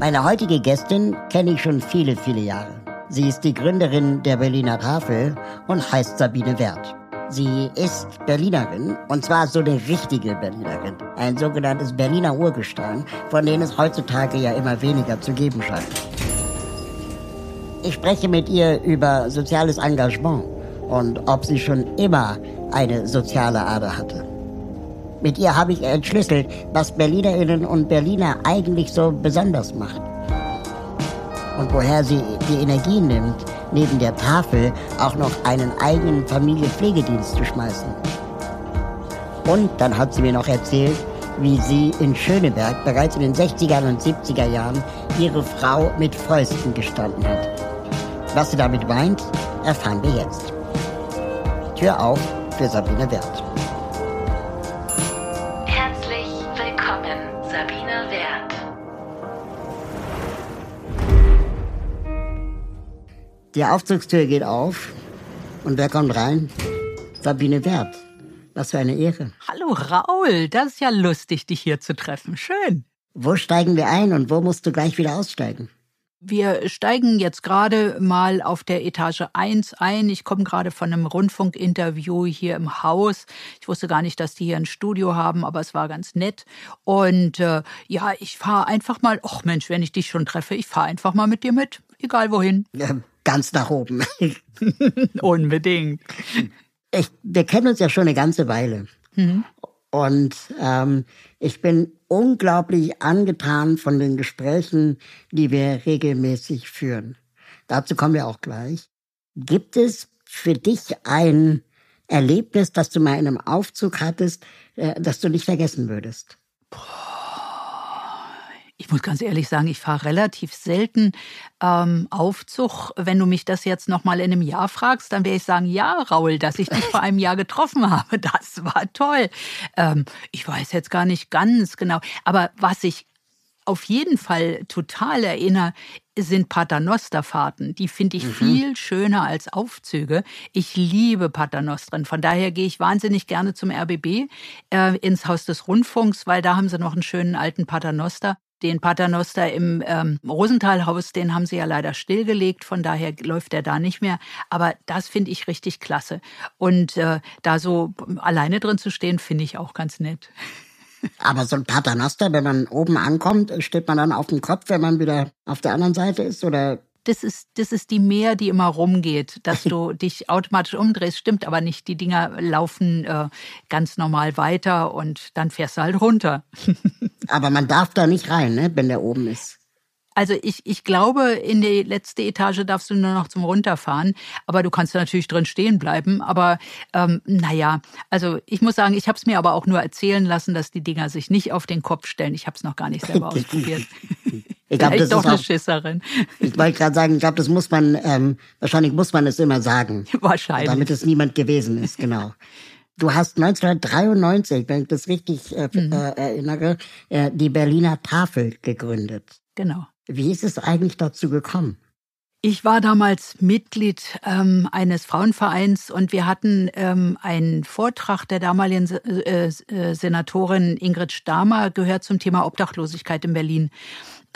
Meine heutige Gästin kenne ich schon viele, viele Jahre. Sie ist die Gründerin der Berliner Tafel und heißt Sabine Wert. Sie ist Berlinerin und zwar so eine richtige Berlinerin. Ein sogenanntes Berliner Urgestein, von denen es heutzutage ja immer weniger zu geben scheint. Ich spreche mit ihr über soziales Engagement und ob sie schon immer eine soziale Ader hatte. Mit ihr habe ich entschlüsselt, was Berlinerinnen und Berliner eigentlich so besonders macht. Und woher sie die Energie nimmt, neben der Tafel auch noch einen eigenen Familienpflegedienst zu schmeißen. Und dann hat sie mir noch erzählt, wie sie in Schöneberg bereits in den 60er und 70er Jahren ihre Frau mit Fäusten gestanden hat. Was sie damit meint, erfahren wir jetzt. Tür auf für Sabine Wert. Die Aufzugstür geht auf und wer kommt rein? Sabine Wert. Was für eine Ehre. Hallo Raul, das ist ja lustig, dich hier zu treffen. Schön. Wo steigen wir ein und wo musst du gleich wieder aussteigen? Wir steigen jetzt gerade mal auf der Etage 1 ein. Ich komme gerade von einem Rundfunkinterview hier im Haus. Ich wusste gar nicht, dass die hier ein Studio haben, aber es war ganz nett. Und äh, ja, ich fahre einfach mal, ach Mensch, wenn ich dich schon treffe, ich fahre einfach mal mit dir mit, egal wohin. Ja, ganz nach oben. Unbedingt. Ich, wir kennen uns ja schon eine ganze Weile. Mhm. Und ähm, ich bin unglaublich angetan von den Gesprächen, die wir regelmäßig führen. Dazu kommen wir auch gleich. Gibt es für dich ein Erlebnis, das du mal in einem Aufzug hattest, äh, das du nicht vergessen würdest? Ich muss ganz ehrlich sagen, ich fahre relativ selten ähm, Aufzug. Wenn du mich das jetzt noch mal in einem Jahr fragst, dann werde ich sagen, ja, Raul, dass ich dich vor einem Jahr getroffen habe, das war toll. Ähm, ich weiß jetzt gar nicht ganz genau, aber was ich auf jeden Fall total erinnere, sind Paternosterfahrten. Die finde ich mhm. viel schöner als Aufzüge. Ich liebe Paternostren. Von daher gehe ich wahnsinnig gerne zum RBB äh, ins Haus des Rundfunks, weil da haben sie noch einen schönen alten Paternoster. Den Paternoster im ähm, Rosenthalhaus, den haben sie ja leider stillgelegt, von daher läuft er da nicht mehr. Aber das finde ich richtig klasse. Und äh, da so alleine drin zu stehen, finde ich auch ganz nett. Aber so ein Paternoster, wenn man oben ankommt, steht man dann auf dem Kopf, wenn man wieder auf der anderen Seite ist? Oder das ist, das ist die Mehr, die immer rumgeht, dass du dich automatisch umdrehst. Stimmt aber nicht. Die Dinger laufen äh, ganz normal weiter und dann fährst du halt runter. aber man darf da nicht rein, ne, wenn der oben ist. Also ich, ich glaube, in die letzte Etage darfst du nur noch zum Runterfahren, aber du kannst natürlich drin stehen bleiben. Aber ähm, naja, also ich muss sagen, ich habe es mir aber auch nur erzählen lassen, dass die Dinger sich nicht auf den Kopf stellen. Ich habe es noch gar nicht selber ausprobiert. Ich glaube, das doch ist eine auch, Schisserin. Ich wollte gerade sagen, ich glaube, das muss man, ähm, wahrscheinlich muss man es immer sagen. Wahrscheinlich. Damit es niemand gewesen ist, genau. Du hast 1993, wenn ich das richtig äh, mhm. äh, erinnere, äh, die Berliner Tafel gegründet. Genau. Wie ist es eigentlich dazu gekommen? Ich war damals Mitglied ähm, eines Frauenvereins und wir hatten ähm, einen Vortrag der damaligen äh, äh, Senatorin Ingrid Stamer gehört zum Thema Obdachlosigkeit in Berlin.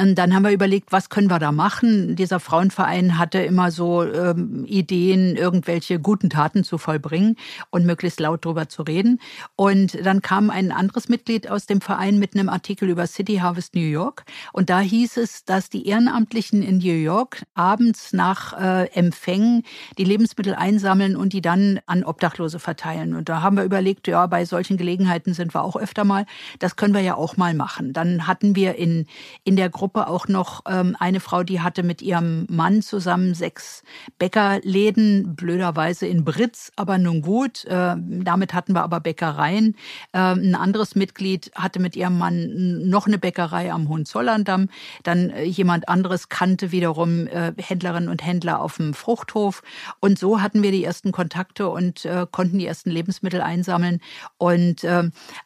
Und dann haben wir überlegt, was können wir da machen? Dieser Frauenverein hatte immer so ähm, Ideen, irgendwelche guten Taten zu vollbringen und möglichst laut drüber zu reden. Und dann kam ein anderes Mitglied aus dem Verein mit einem Artikel über City Harvest New York. Und da hieß es, dass die Ehrenamtlichen in New York abends nach äh, Empfängen die Lebensmittel einsammeln und die dann an Obdachlose verteilen. Und da haben wir überlegt, ja, bei solchen Gelegenheiten sind wir auch öfter mal. Das können wir ja auch mal machen. Dann hatten wir in, in der Gruppe Gruppe auch noch ähm, eine Frau, die hatte mit ihrem Mann zusammen sechs Bäckerläden, blöderweise in Britz, aber nun gut. Äh, damit hatten wir aber Bäckereien. Äh, ein anderes Mitglied hatte mit ihrem Mann noch eine Bäckerei am Hohenzollerndamm. Dann äh, jemand anderes kannte wiederum äh, Händlerinnen und Händler auf dem Fruchthof. Und so hatten wir die ersten Kontakte und äh, konnten die ersten Lebensmittel einsammeln und äh,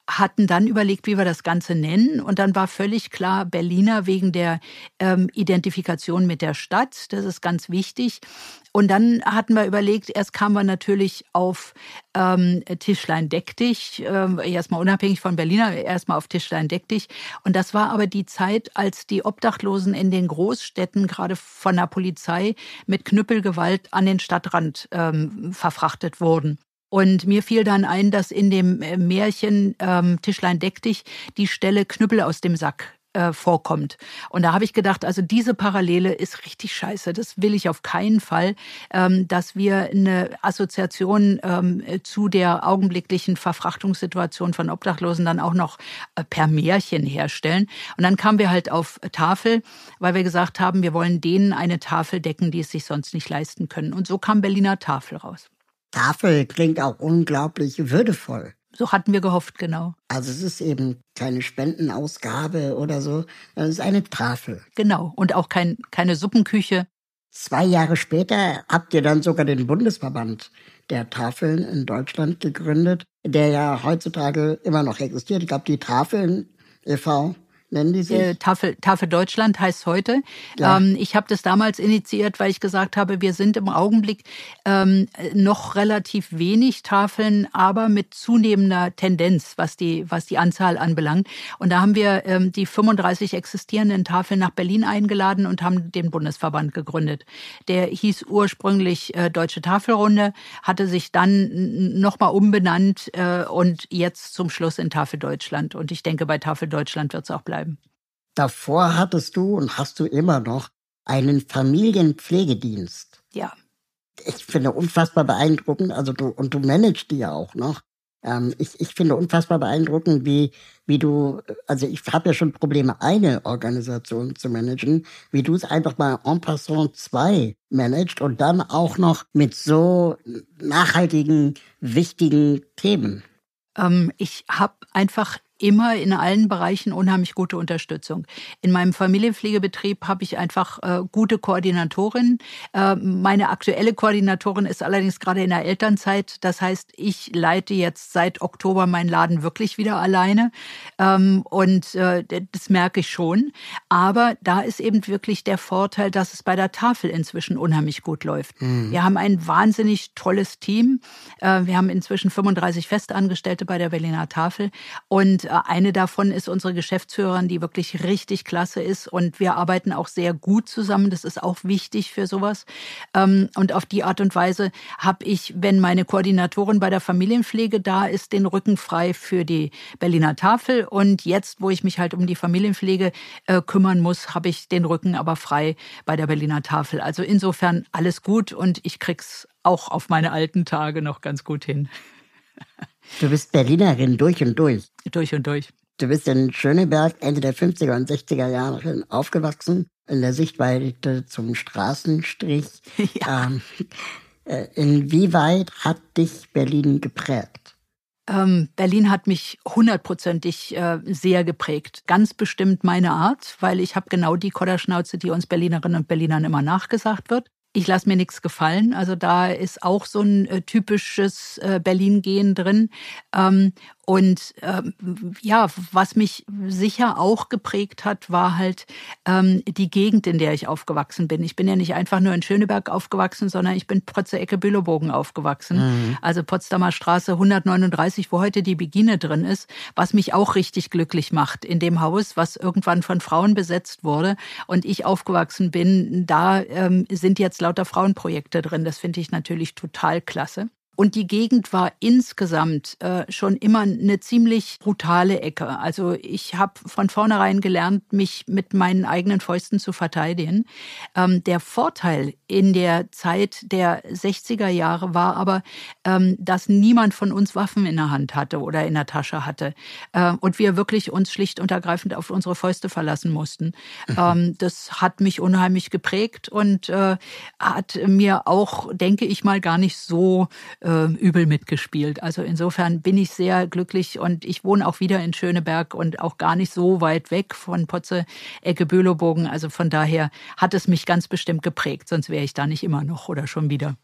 hatten dann überlegt, wie wir das Ganze nennen. Und dann war völlig klar Berliner wegen der ähm, Identifikation mit der Stadt. Das ist ganz wichtig. Und dann hatten wir überlegt, erst kamen wir natürlich auf ähm, Tischlein deck dich, äh, erstmal unabhängig von Berliner, erstmal auf Tischlein deck dich. Und das war aber die Zeit, als die Obdachlosen in den Großstädten gerade von der Polizei mit Knüppelgewalt an den Stadtrand ähm, verfrachtet wurden. Und mir fiel dann ein, dass in dem äh, Märchen ähm, Tischlein deck dich die Stelle Knüppel aus dem Sack äh, vorkommt. Und da habe ich gedacht, also diese Parallele ist richtig scheiße. Das will ich auf keinen Fall, ähm, dass wir eine Assoziation ähm, zu der augenblicklichen Verfrachtungssituation von Obdachlosen dann auch noch äh, per Märchen herstellen. Und dann kamen wir halt auf Tafel, weil wir gesagt haben, wir wollen denen eine Tafel decken, die es sich sonst nicht leisten können. Und so kam Berliner Tafel raus. Tafel klingt auch unglaublich würdevoll. So hatten wir gehofft, genau. Also es ist eben keine Spendenausgabe oder so, es ist eine Tafel. Genau. Und auch kein, keine Suppenküche. Zwei Jahre später habt ihr dann sogar den Bundesverband der Tafeln in Deutschland gegründet, der ja heutzutage immer noch existiert. Ich glaube, die Tafeln e.V nennen die sich? Äh, Tafel, Tafel Deutschland heißt heute. Ja. Ähm, ich habe das damals initiiert, weil ich gesagt habe, wir sind im Augenblick ähm, noch relativ wenig Tafeln, aber mit zunehmender Tendenz, was die, was die Anzahl anbelangt. Und da haben wir ähm, die 35 existierenden Tafeln nach Berlin eingeladen und haben den Bundesverband gegründet. Der hieß ursprünglich äh, Deutsche Tafelrunde, hatte sich dann nochmal umbenannt äh, und jetzt zum Schluss in Tafel Deutschland. Und ich denke, bei Tafel Deutschland wird es auch bleiben bleiben. Davor hattest du und hast du immer noch einen Familienpflegedienst. Ja. Ich finde unfassbar beeindruckend, also du, und du managst die ja auch noch. Ähm, ich, ich finde unfassbar beeindruckend, wie, wie du, also ich habe ja schon Probleme, eine Organisation zu managen, wie du es einfach mal en passant zwei managst und dann auch noch mit so nachhaltigen, wichtigen Themen. Ähm, ich habe einfach immer in allen Bereichen unheimlich gute Unterstützung. In meinem Familienpflegebetrieb habe ich einfach äh, gute Koordinatorin. Äh, meine aktuelle Koordinatorin ist allerdings gerade in der Elternzeit. Das heißt, ich leite jetzt seit Oktober meinen Laden wirklich wieder alleine. Ähm, und äh, das merke ich schon. Aber da ist eben wirklich der Vorteil, dass es bei der Tafel inzwischen unheimlich gut läuft. Mhm. Wir haben ein wahnsinnig tolles Team. Äh, wir haben inzwischen 35 Festangestellte bei der Berliner Tafel. Und eine davon ist unsere Geschäftsführerin, die wirklich richtig klasse ist. Und wir arbeiten auch sehr gut zusammen. Das ist auch wichtig für sowas. Ähm, und auf die Art und Weise habe ich, wenn meine Koordinatorin bei der Familienpflege da ist, den Rücken frei für die Berliner Tafel. Und jetzt, wo ich mich halt um die Familienpflege äh, kümmern muss, habe ich den Rücken aber frei bei der Berliner Tafel. Also insofern alles gut und ich krieg's auch auf meine alten Tage noch ganz gut hin. Du bist Berlinerin durch und durch. Durch und durch. Du bist in Schöneberg Ende der 50er und 60er Jahre aufgewachsen, in der Sichtweite zum Straßenstrich. Ja. Ähm, äh, inwieweit hat dich Berlin geprägt? Ähm, Berlin hat mich hundertprozentig äh, sehr geprägt. Ganz bestimmt meine Art, weil ich habe genau die Kodderschnauze, die uns Berlinerinnen und Berlinern immer nachgesagt wird ich lasse mir nichts gefallen. Also da ist auch so ein äh, typisches äh, Berlin-Gehen drin. Und ähm, ja, was mich sicher auch geprägt hat, war halt ähm, die Gegend, in der ich aufgewachsen bin. Ich bin ja nicht einfach nur in Schöneberg aufgewachsen, sondern ich bin Protze Ecke Bülowbogen aufgewachsen. Mhm. Also Potsdamer Straße 139, wo heute die Begine drin ist, was mich auch richtig glücklich macht in dem Haus, was irgendwann von Frauen besetzt wurde und ich aufgewachsen bin. Da ähm, sind jetzt lauter Frauenprojekte drin. Das finde ich natürlich total klasse. Und die Gegend war insgesamt äh, schon immer eine ziemlich brutale Ecke. Also ich habe von vornherein gelernt, mich mit meinen eigenen Fäusten zu verteidigen. Ähm, der Vorteil in der Zeit der 60er Jahre war aber, ähm, dass niemand von uns Waffen in der Hand hatte oder in der Tasche hatte. Äh, und wir wirklich uns schlicht und ergreifend auf unsere Fäuste verlassen mussten. Mhm. Ähm, das hat mich unheimlich geprägt und äh, hat mir auch, denke ich mal, gar nicht so äh, übel mitgespielt. Also insofern bin ich sehr glücklich und ich wohne auch wieder in Schöneberg und auch gar nicht so weit weg von Potze, Ecke Böhlobogen. Also von daher hat es mich ganz bestimmt geprägt, sonst wäre ich da nicht immer noch oder schon wieder.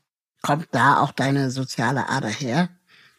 Kommt da auch deine soziale Ader her,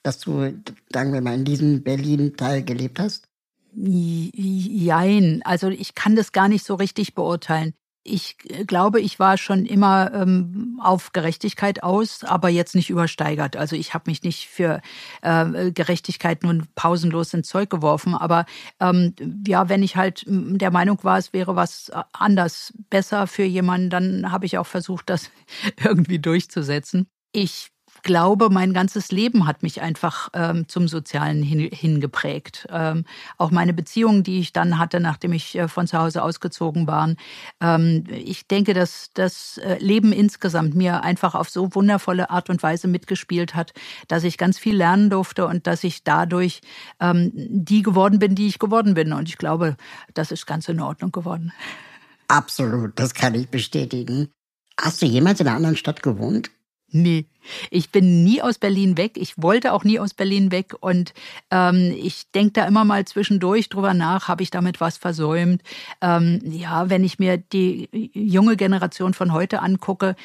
dass du, sagen wir mal, in diesem Berlin-Teil gelebt hast? Jein, also ich kann das gar nicht so richtig beurteilen. Ich glaube, ich war schon immer ähm, auf Gerechtigkeit aus, aber jetzt nicht übersteigert. Also ich habe mich nicht für äh, Gerechtigkeit nun pausenlos ins Zeug geworfen. Aber ähm, ja, wenn ich halt der Meinung war, es wäre was anders besser für jemanden, dann habe ich auch versucht, das irgendwie durchzusetzen. Ich glaube, mein ganzes Leben hat mich einfach ähm, zum Sozialen hin, hingeprägt. Ähm, auch meine Beziehungen, die ich dann hatte, nachdem ich äh, von zu Hause ausgezogen war. Ähm, ich denke, dass das äh, Leben insgesamt mir einfach auf so wundervolle Art und Weise mitgespielt hat, dass ich ganz viel lernen durfte und dass ich dadurch ähm, die geworden bin, die ich geworden bin. Und ich glaube, das ist ganz in Ordnung geworden. Absolut, das kann ich bestätigen. Hast du jemals in einer anderen Stadt gewohnt? Nee, ich bin nie aus Berlin weg. Ich wollte auch nie aus Berlin weg. Und ähm, ich denke da immer mal zwischendurch drüber nach, habe ich damit was versäumt. Ähm, ja, wenn ich mir die junge Generation von heute angucke,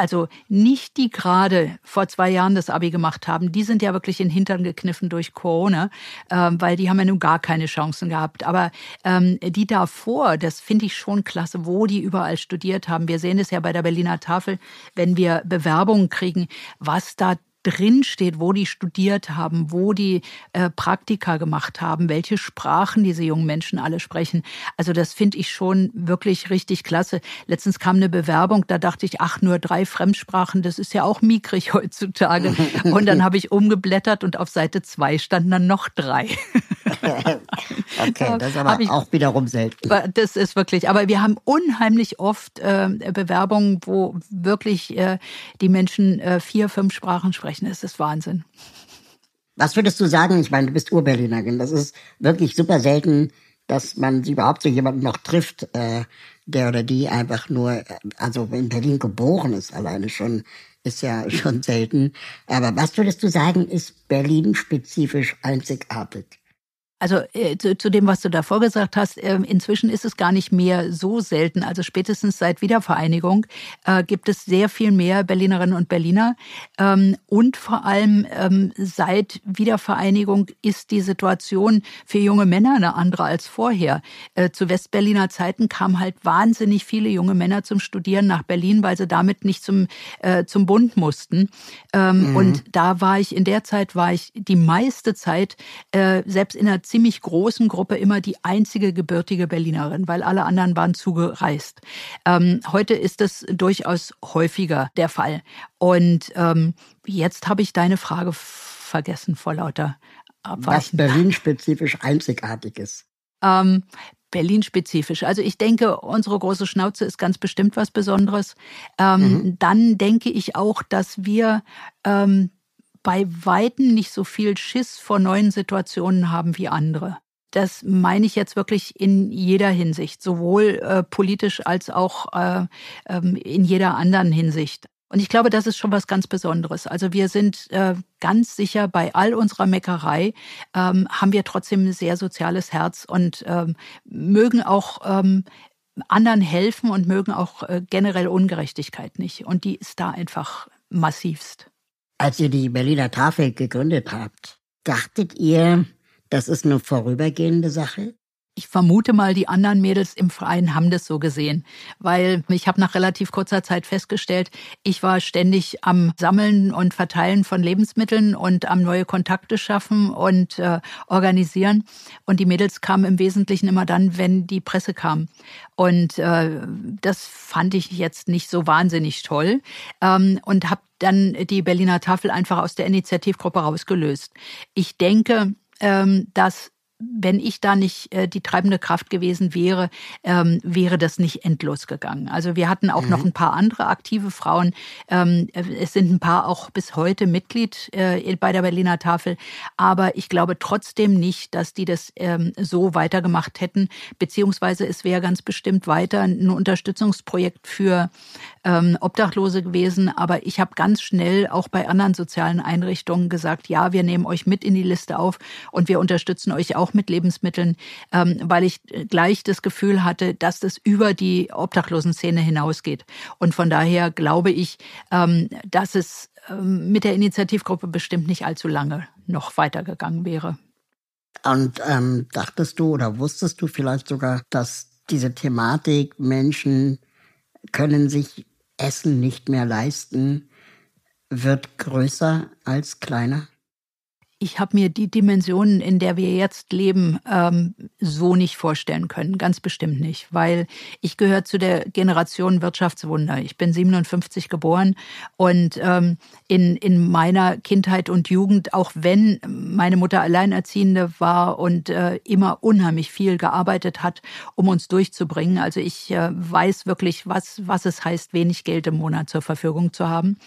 also nicht die gerade vor zwei Jahren das Abi gemacht haben, die sind ja wirklich in den Hintern gekniffen durch Corona, ähm, weil die haben ja nun gar keine Chancen gehabt. Aber ähm, die davor, das finde ich schon klasse, wo die überall studiert haben. Wir sehen es ja bei der Berliner Tafel, wenn wir Bewerbungen kriegen, was da drin steht, wo die studiert haben, wo die äh, Praktika gemacht haben, welche Sprachen diese jungen Menschen alle sprechen. Also das finde ich schon wirklich richtig klasse. Letztens kam eine Bewerbung, da dachte ich, ach, nur drei Fremdsprachen, das ist ja auch mickrig heutzutage. Und dann habe ich umgeblättert und auf Seite zwei standen dann noch drei. okay, das ist aber ich, auch wiederum selten. Das ist wirklich, aber wir haben unheimlich oft äh, Bewerbungen, wo wirklich äh, die Menschen äh, vier, fünf Sprachen sprechen. Das ist Wahnsinn. Was würdest du sagen? Ich meine, du bist Urberlinerin. Das ist wirklich super selten, dass man überhaupt so jemanden noch trifft, äh, der oder die einfach nur, äh, also in Berlin geboren ist, alleine schon, ist ja schon selten. Aber was würdest du sagen, ist Berlin spezifisch einzigartig? Also äh, zu, zu, dem, was du davor gesagt hast, äh, inzwischen ist es gar nicht mehr so selten. Also spätestens seit Wiedervereinigung äh, gibt es sehr viel mehr Berlinerinnen und Berliner. Ähm, und vor allem ähm, seit Wiedervereinigung ist die Situation für junge Männer eine andere als vorher. Äh, zu Westberliner Zeiten kamen halt wahnsinnig viele junge Männer zum Studieren nach Berlin, weil sie damit nicht zum, äh, zum Bund mussten. Ähm, mhm. Und da war ich, in der Zeit war ich die meiste Zeit, äh, selbst in der ziemlich großen Gruppe immer die einzige gebürtige Berlinerin, weil alle anderen waren zugereist. Ähm, heute ist es durchaus häufiger der Fall. Und ähm, jetzt habe ich deine Frage vergessen vor lauter Abweichen. Was Berlin-spezifisch einzigartig ist. Ähm, Berlin-spezifisch. Also ich denke, unsere große Schnauze ist ganz bestimmt was Besonderes. Ähm, mhm. Dann denke ich auch, dass wir ähm, bei Weitem nicht so viel Schiss vor neuen Situationen haben wie andere. Das meine ich jetzt wirklich in jeder Hinsicht, sowohl äh, politisch als auch äh, ähm, in jeder anderen Hinsicht. Und ich glaube, das ist schon was ganz Besonderes. Also wir sind äh, ganz sicher, bei all unserer Meckerei ähm, haben wir trotzdem ein sehr soziales Herz und ähm, mögen auch ähm, anderen helfen und mögen auch äh, generell Ungerechtigkeit nicht. Und die ist da einfach massivst. Als ihr die Berliner Tafel gegründet habt, dachtet ihr, das ist eine vorübergehende Sache? Ich vermute mal, die anderen Mädels im Verein haben das so gesehen, weil ich habe nach relativ kurzer Zeit festgestellt, ich war ständig am Sammeln und Verteilen von Lebensmitteln und am neue Kontakte schaffen und äh, organisieren. Und die Mädels kamen im Wesentlichen immer dann, wenn die Presse kam. Und äh, das fand ich jetzt nicht so wahnsinnig toll ähm, und habe dann die Berliner Tafel einfach aus der Initiativgruppe rausgelöst. Ich denke, ähm, dass wenn ich da nicht äh, die treibende Kraft gewesen wäre, ähm, wäre das nicht endlos gegangen. Also wir hatten auch mhm. noch ein paar andere aktive Frauen. Ähm, es sind ein paar auch bis heute Mitglied äh, bei der Berliner Tafel. Aber ich glaube trotzdem nicht, dass die das ähm, so weitergemacht hätten. Beziehungsweise es wäre ganz bestimmt weiter ein Unterstützungsprojekt für ähm, Obdachlose gewesen. Aber ich habe ganz schnell auch bei anderen sozialen Einrichtungen gesagt, ja, wir nehmen euch mit in die Liste auf und wir unterstützen euch auch mit Lebensmitteln, ähm, weil ich gleich das Gefühl hatte, dass das über die Obdachlosenszene hinausgeht. Und von daher glaube ich, ähm, dass es ähm, mit der Initiativgruppe bestimmt nicht allzu lange noch weitergegangen wäre. Und ähm, dachtest du oder wusstest du vielleicht sogar, dass diese Thematik Menschen können sich Essen nicht mehr leisten, wird größer als kleiner? Ich habe mir die Dimensionen, in der wir jetzt leben, ähm, so nicht vorstellen können. Ganz bestimmt nicht, weil ich gehöre zu der Generation Wirtschaftswunder. Ich bin 57 geboren und ähm, in, in meiner Kindheit und Jugend, auch wenn meine Mutter Alleinerziehende war und äh, immer unheimlich viel gearbeitet hat, um uns durchzubringen. Also ich äh, weiß wirklich, was, was es heißt, wenig Geld im Monat zur Verfügung zu haben.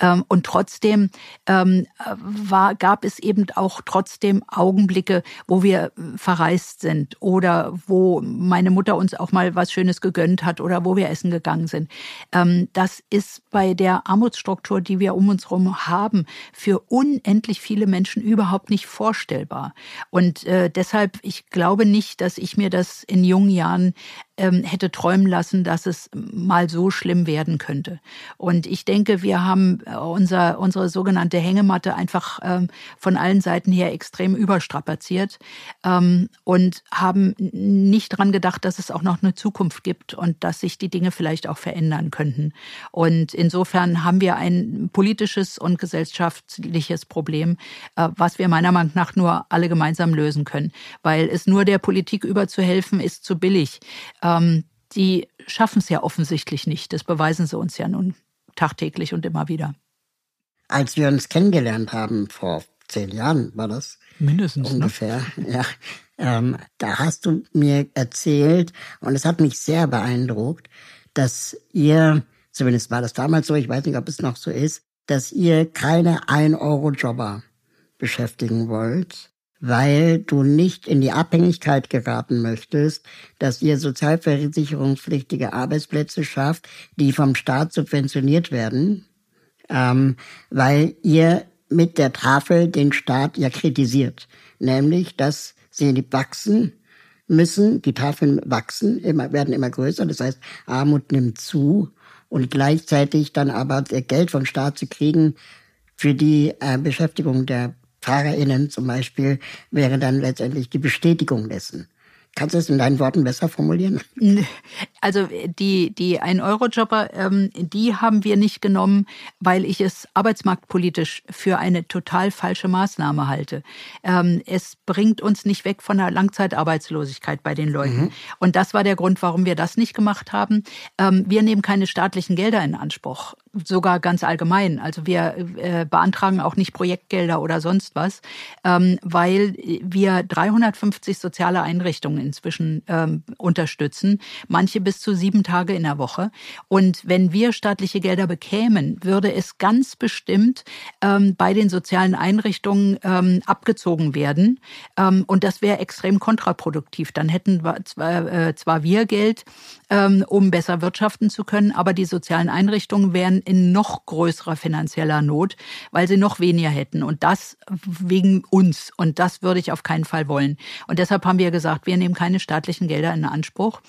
Ähm, und trotzdem ähm, war, gab es eben eben auch trotzdem Augenblicke, wo wir äh, verreist sind oder wo meine Mutter uns auch mal was Schönes gegönnt hat oder wo wir essen gegangen sind. Ähm, das ist bei der Armutsstruktur, die wir um uns herum haben, für unendlich viele Menschen überhaupt nicht vorstellbar. Und äh, deshalb, ich glaube nicht, dass ich mir das in jungen Jahren hätte träumen lassen, dass es mal so schlimm werden könnte. Und ich denke, wir haben äh, unser, unsere sogenannte Hängematte einfach ähm, von allen Seiten her extrem überstrapaziert ähm, und haben nicht dran gedacht, dass es auch noch eine Zukunft gibt und dass sich die Dinge vielleicht auch verändern könnten. Und insofern haben wir ein politisches und gesellschaftliches Problem, äh, was wir meiner Meinung nach nur alle gemeinsam lösen können. Weil es nur der Politik überzuhelfen, ist zu billig ähm, die schaffen es ja offensichtlich nicht. Das beweisen sie uns ja nun tagtäglich und immer wieder. Als wir uns kennengelernt haben, vor zehn Jahren war das. Mindestens. Ne? Ungefähr, ne? ja. Ähm, da hast du mir erzählt, und es hat mich sehr beeindruckt, dass ihr, zumindest war das damals so, ich weiß nicht, ob es noch so ist, dass ihr keine 1-Euro-Jobber beschäftigen wollt, weil du nicht in die Abhängigkeit geraten möchtest, dass ihr sozialversicherungspflichtige Arbeitsplätze schafft, die vom Staat subventioniert werden, ähm, weil ihr mit der Tafel den Staat ja kritisiert, nämlich dass sie wachsen müssen, die Tafeln wachsen, immer, werden immer größer, das heißt Armut nimmt zu. Und gleichzeitig dann aber Geld vom Staat zu kriegen für die äh, Beschäftigung der FahrerInnen zum Beispiel wäre dann letztendlich die Bestätigung dessen. Kannst du es in deinen Worten besser formulieren? Also die, die 1-Euro-Jobber, ähm, die haben wir nicht genommen, weil ich es arbeitsmarktpolitisch für eine total falsche Maßnahme halte. Ähm, es bringt uns nicht weg von der Langzeitarbeitslosigkeit bei den Leuten. Mhm. Und das war der Grund, warum wir das nicht gemacht haben. Ähm, wir nehmen keine staatlichen Gelder in Anspruch sogar ganz allgemein. Also wir äh, beantragen auch nicht Projektgelder oder sonst was, ähm, weil wir 350 soziale Einrichtungen inzwischen ähm, unterstützen, manche bis zu sieben Tage in der Woche. Und wenn wir staatliche Gelder bekämen, würde es ganz bestimmt ähm, bei den sozialen Einrichtungen abgezogen werden. Und das wäre extrem kontraproduktiv. Dann hätten äh, zwar wir Geld, um besser wirtschaften zu können, aber die sozialen Einrichtungen wären in noch größerer finanzieller Not, weil sie noch weniger hätten. Und das wegen uns. Und das würde ich auf keinen Fall wollen. Und deshalb haben wir gesagt, wir nehmen keine staatlichen Gelder in Anspruch.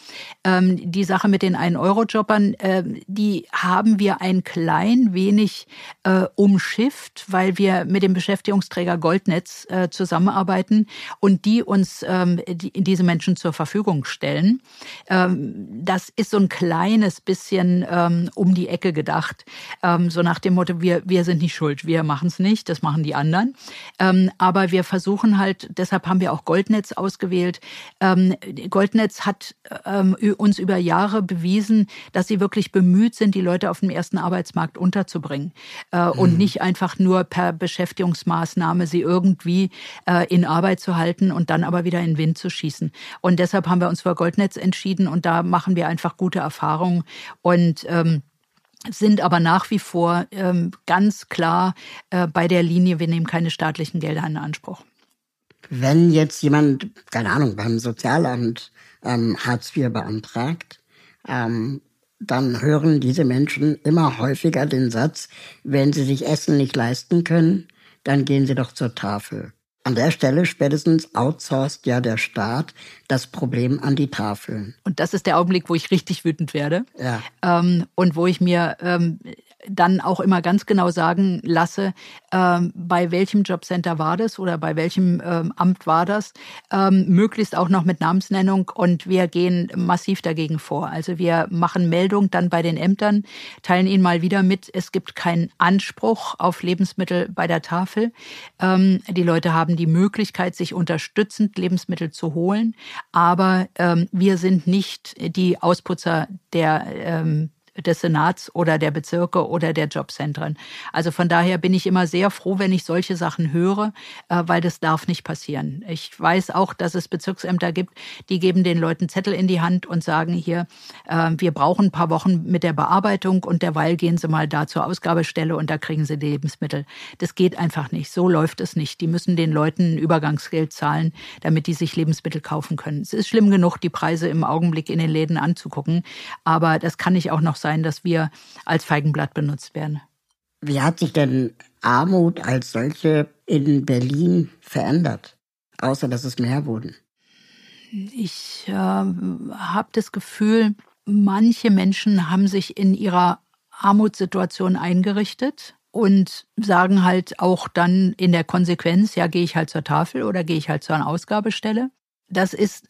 Ähm, die Sache mit den 1-Euro-Jobbern, äh, die haben wir ein klein wenig äh, umschifft, weil wir mit dem Beschäftigungsträger Goldnetz äh, zusammenarbeiten und die uns ähm, die, diese Menschen zur Verfügung stellen. Das ist so ein kleines bisschen ähm, um die Ecke gedacht, ähm, so nach dem Motto, wir, wir sind nicht schuld, wir machen es nicht, das machen die anderen. Ähm, aber wir versuchen halt, deshalb haben wir auch Goldnetz ausgewählt. Ähm, Goldnetz hat ähm, uns über Jahre bewiesen, dass sie wirklich bemüht sind, die Leute auf dem ersten Arbeitsmarkt unterzubringen äh, mhm. und nicht einfach nur per Beschäftigungsmaßnahme sie irgendwie äh, in Arbeit zu halten und dann aber wieder in den Wind zu schießen. Und deshalb haben wir uns für Goldnetz entschieden und da machen wir einfach gute Erfahrungen und ähm, sind aber nach wie vor ähm, ganz klar äh, bei der Linie, wir nehmen keine staatlichen Gelder in Anspruch. Wenn jetzt jemand, keine Ahnung, beim Sozialamt ähm, Hartz IV beantragt, ähm, dann hören diese Menschen immer häufiger den Satz, wenn sie sich Essen nicht leisten können, dann gehen sie doch zur Tafel. An der Stelle spätestens outsourced ja der Staat das Problem an die Tafeln. Und das ist der Augenblick, wo ich richtig wütend werde. Ja. Ähm, und wo ich mir ähm, dann auch immer ganz genau sagen lasse, ähm, bei welchem Jobcenter war das oder bei welchem ähm, Amt war das, ähm, möglichst auch noch mit Namensnennung und wir gehen massiv dagegen vor. Also wir machen Meldung dann bei den Ämtern, teilen ihnen mal wieder mit, es gibt keinen Anspruch auf Lebensmittel bei der Tafel. Ähm, die Leute haben die Möglichkeit, sich unterstützend Lebensmittel zu holen, aber ähm, wir sind nicht die Ausputzer der ähm, des Senats oder der Bezirke oder der Jobzentren. Also von daher bin ich immer sehr froh, wenn ich solche Sachen höre, äh, weil das darf nicht passieren. Ich weiß auch, dass es Bezirksämter gibt, die geben den Leuten Zettel in die Hand und sagen hier, äh, wir brauchen ein paar Wochen mit der Bearbeitung und derweil gehen Sie mal da zur Ausgabestelle und da kriegen Sie die Lebensmittel. Das geht einfach nicht. So läuft es nicht. Die müssen den Leuten Übergangsgeld zahlen, damit die sich Lebensmittel kaufen können. Es ist schlimm genug, die Preise im Augenblick in den Läden anzugucken, aber das kann nicht auch noch sein, sein, dass wir als Feigenblatt benutzt werden. Wie hat sich denn Armut als solche in Berlin verändert, außer dass es mehr wurden? Ich äh, habe das Gefühl, manche Menschen haben sich in ihrer Armutssituation eingerichtet und sagen halt auch dann in der Konsequenz, ja, gehe ich halt zur Tafel oder gehe ich halt zur Ausgabestelle. Das ist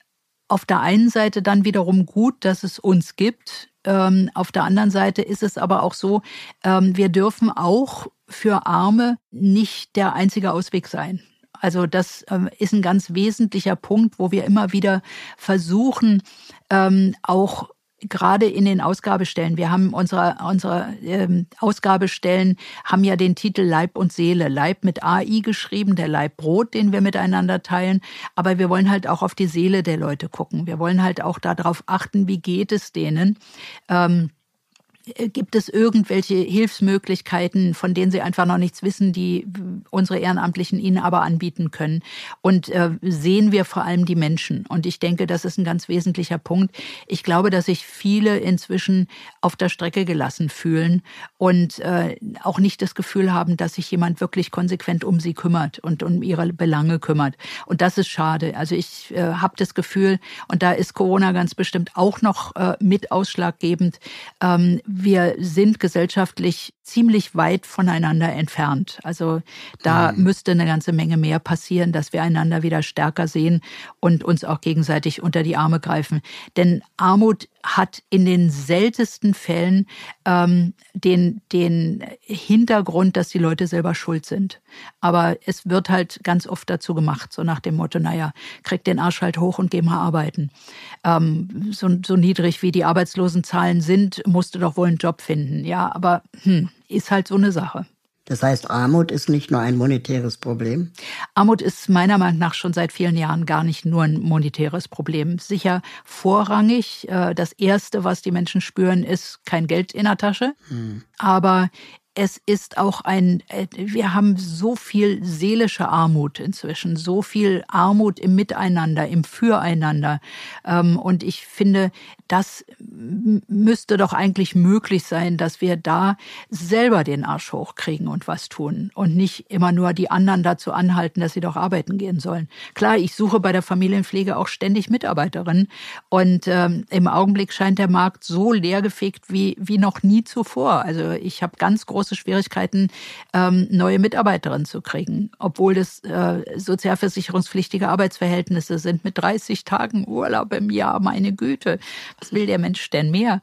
auf der einen Seite dann wiederum gut, dass es uns gibt. Ähm, auf der anderen Seite ist es aber auch so, ähm, wir dürfen auch für Arme nicht der einzige Ausweg sein. Also das ähm, ist ein ganz wesentlicher Punkt, wo wir immer wieder versuchen, ähm, auch gerade in den Ausgabestellen, wir haben unsere, unsere ähm, Ausgabestellen haben ja den Titel Leib und Seele. Leib mit AI geschrieben, der Leib Brot, den wir miteinander teilen. Aber wir wollen halt auch auf die Seele der Leute gucken. Wir wollen halt auch darauf achten, wie geht es denen. Ähm, Gibt es irgendwelche Hilfsmöglichkeiten, von denen Sie einfach noch nichts wissen, die unsere Ehrenamtlichen Ihnen aber anbieten können? Und äh, sehen wir vor allem die Menschen? Und ich denke, das ist ein ganz wesentlicher Punkt. Ich glaube, dass sich viele inzwischen auf der Strecke gelassen fühlen und äh, auch nicht das Gefühl haben, dass sich jemand wirklich konsequent um sie kümmert und um ihre Belange kümmert. Und das ist schade. Also ich äh, habe das Gefühl, und da ist Corona ganz bestimmt auch noch äh, mit ausschlaggebend, ähm, wir sind gesellschaftlich ziemlich weit voneinander entfernt. Also da mhm. müsste eine ganze Menge mehr passieren, dass wir einander wieder stärker sehen und uns auch gegenseitig unter die Arme greifen. Denn Armut hat in den seltensten Fällen ähm, den, den Hintergrund, dass die Leute selber schuld sind. Aber es wird halt ganz oft dazu gemacht, so nach dem Motto, naja, krieg den Arsch halt hoch und geh mal arbeiten. Ähm, so, so niedrig wie die Arbeitslosenzahlen sind, musst du doch wohl einen Job finden. Ja, aber hm, ist halt so eine Sache. Das heißt, Armut ist nicht nur ein monetäres Problem? Armut ist meiner Meinung nach schon seit vielen Jahren gar nicht nur ein monetäres Problem. Sicher vorrangig. Äh, das Erste, was die Menschen spüren, ist kein Geld in der Tasche. Hm. Aber es ist auch ein, äh, wir haben so viel seelische Armut inzwischen, so viel Armut im Miteinander, im Füreinander. Ähm, und ich finde, das müsste doch eigentlich möglich sein, dass wir da selber den Arsch hochkriegen und was tun und nicht immer nur die anderen dazu anhalten, dass sie doch arbeiten gehen sollen. Klar, ich suche bei der Familienpflege auch ständig Mitarbeiterinnen und ähm, im Augenblick scheint der Markt so leergefegt wie, wie noch nie zuvor. Also ich habe ganz große Schwierigkeiten, ähm, neue Mitarbeiterinnen zu kriegen, obwohl das äh, sozialversicherungspflichtige Arbeitsverhältnisse sind mit 30 Tagen Urlaub im Jahr. Meine Güte, was will der Mensch denn mehr?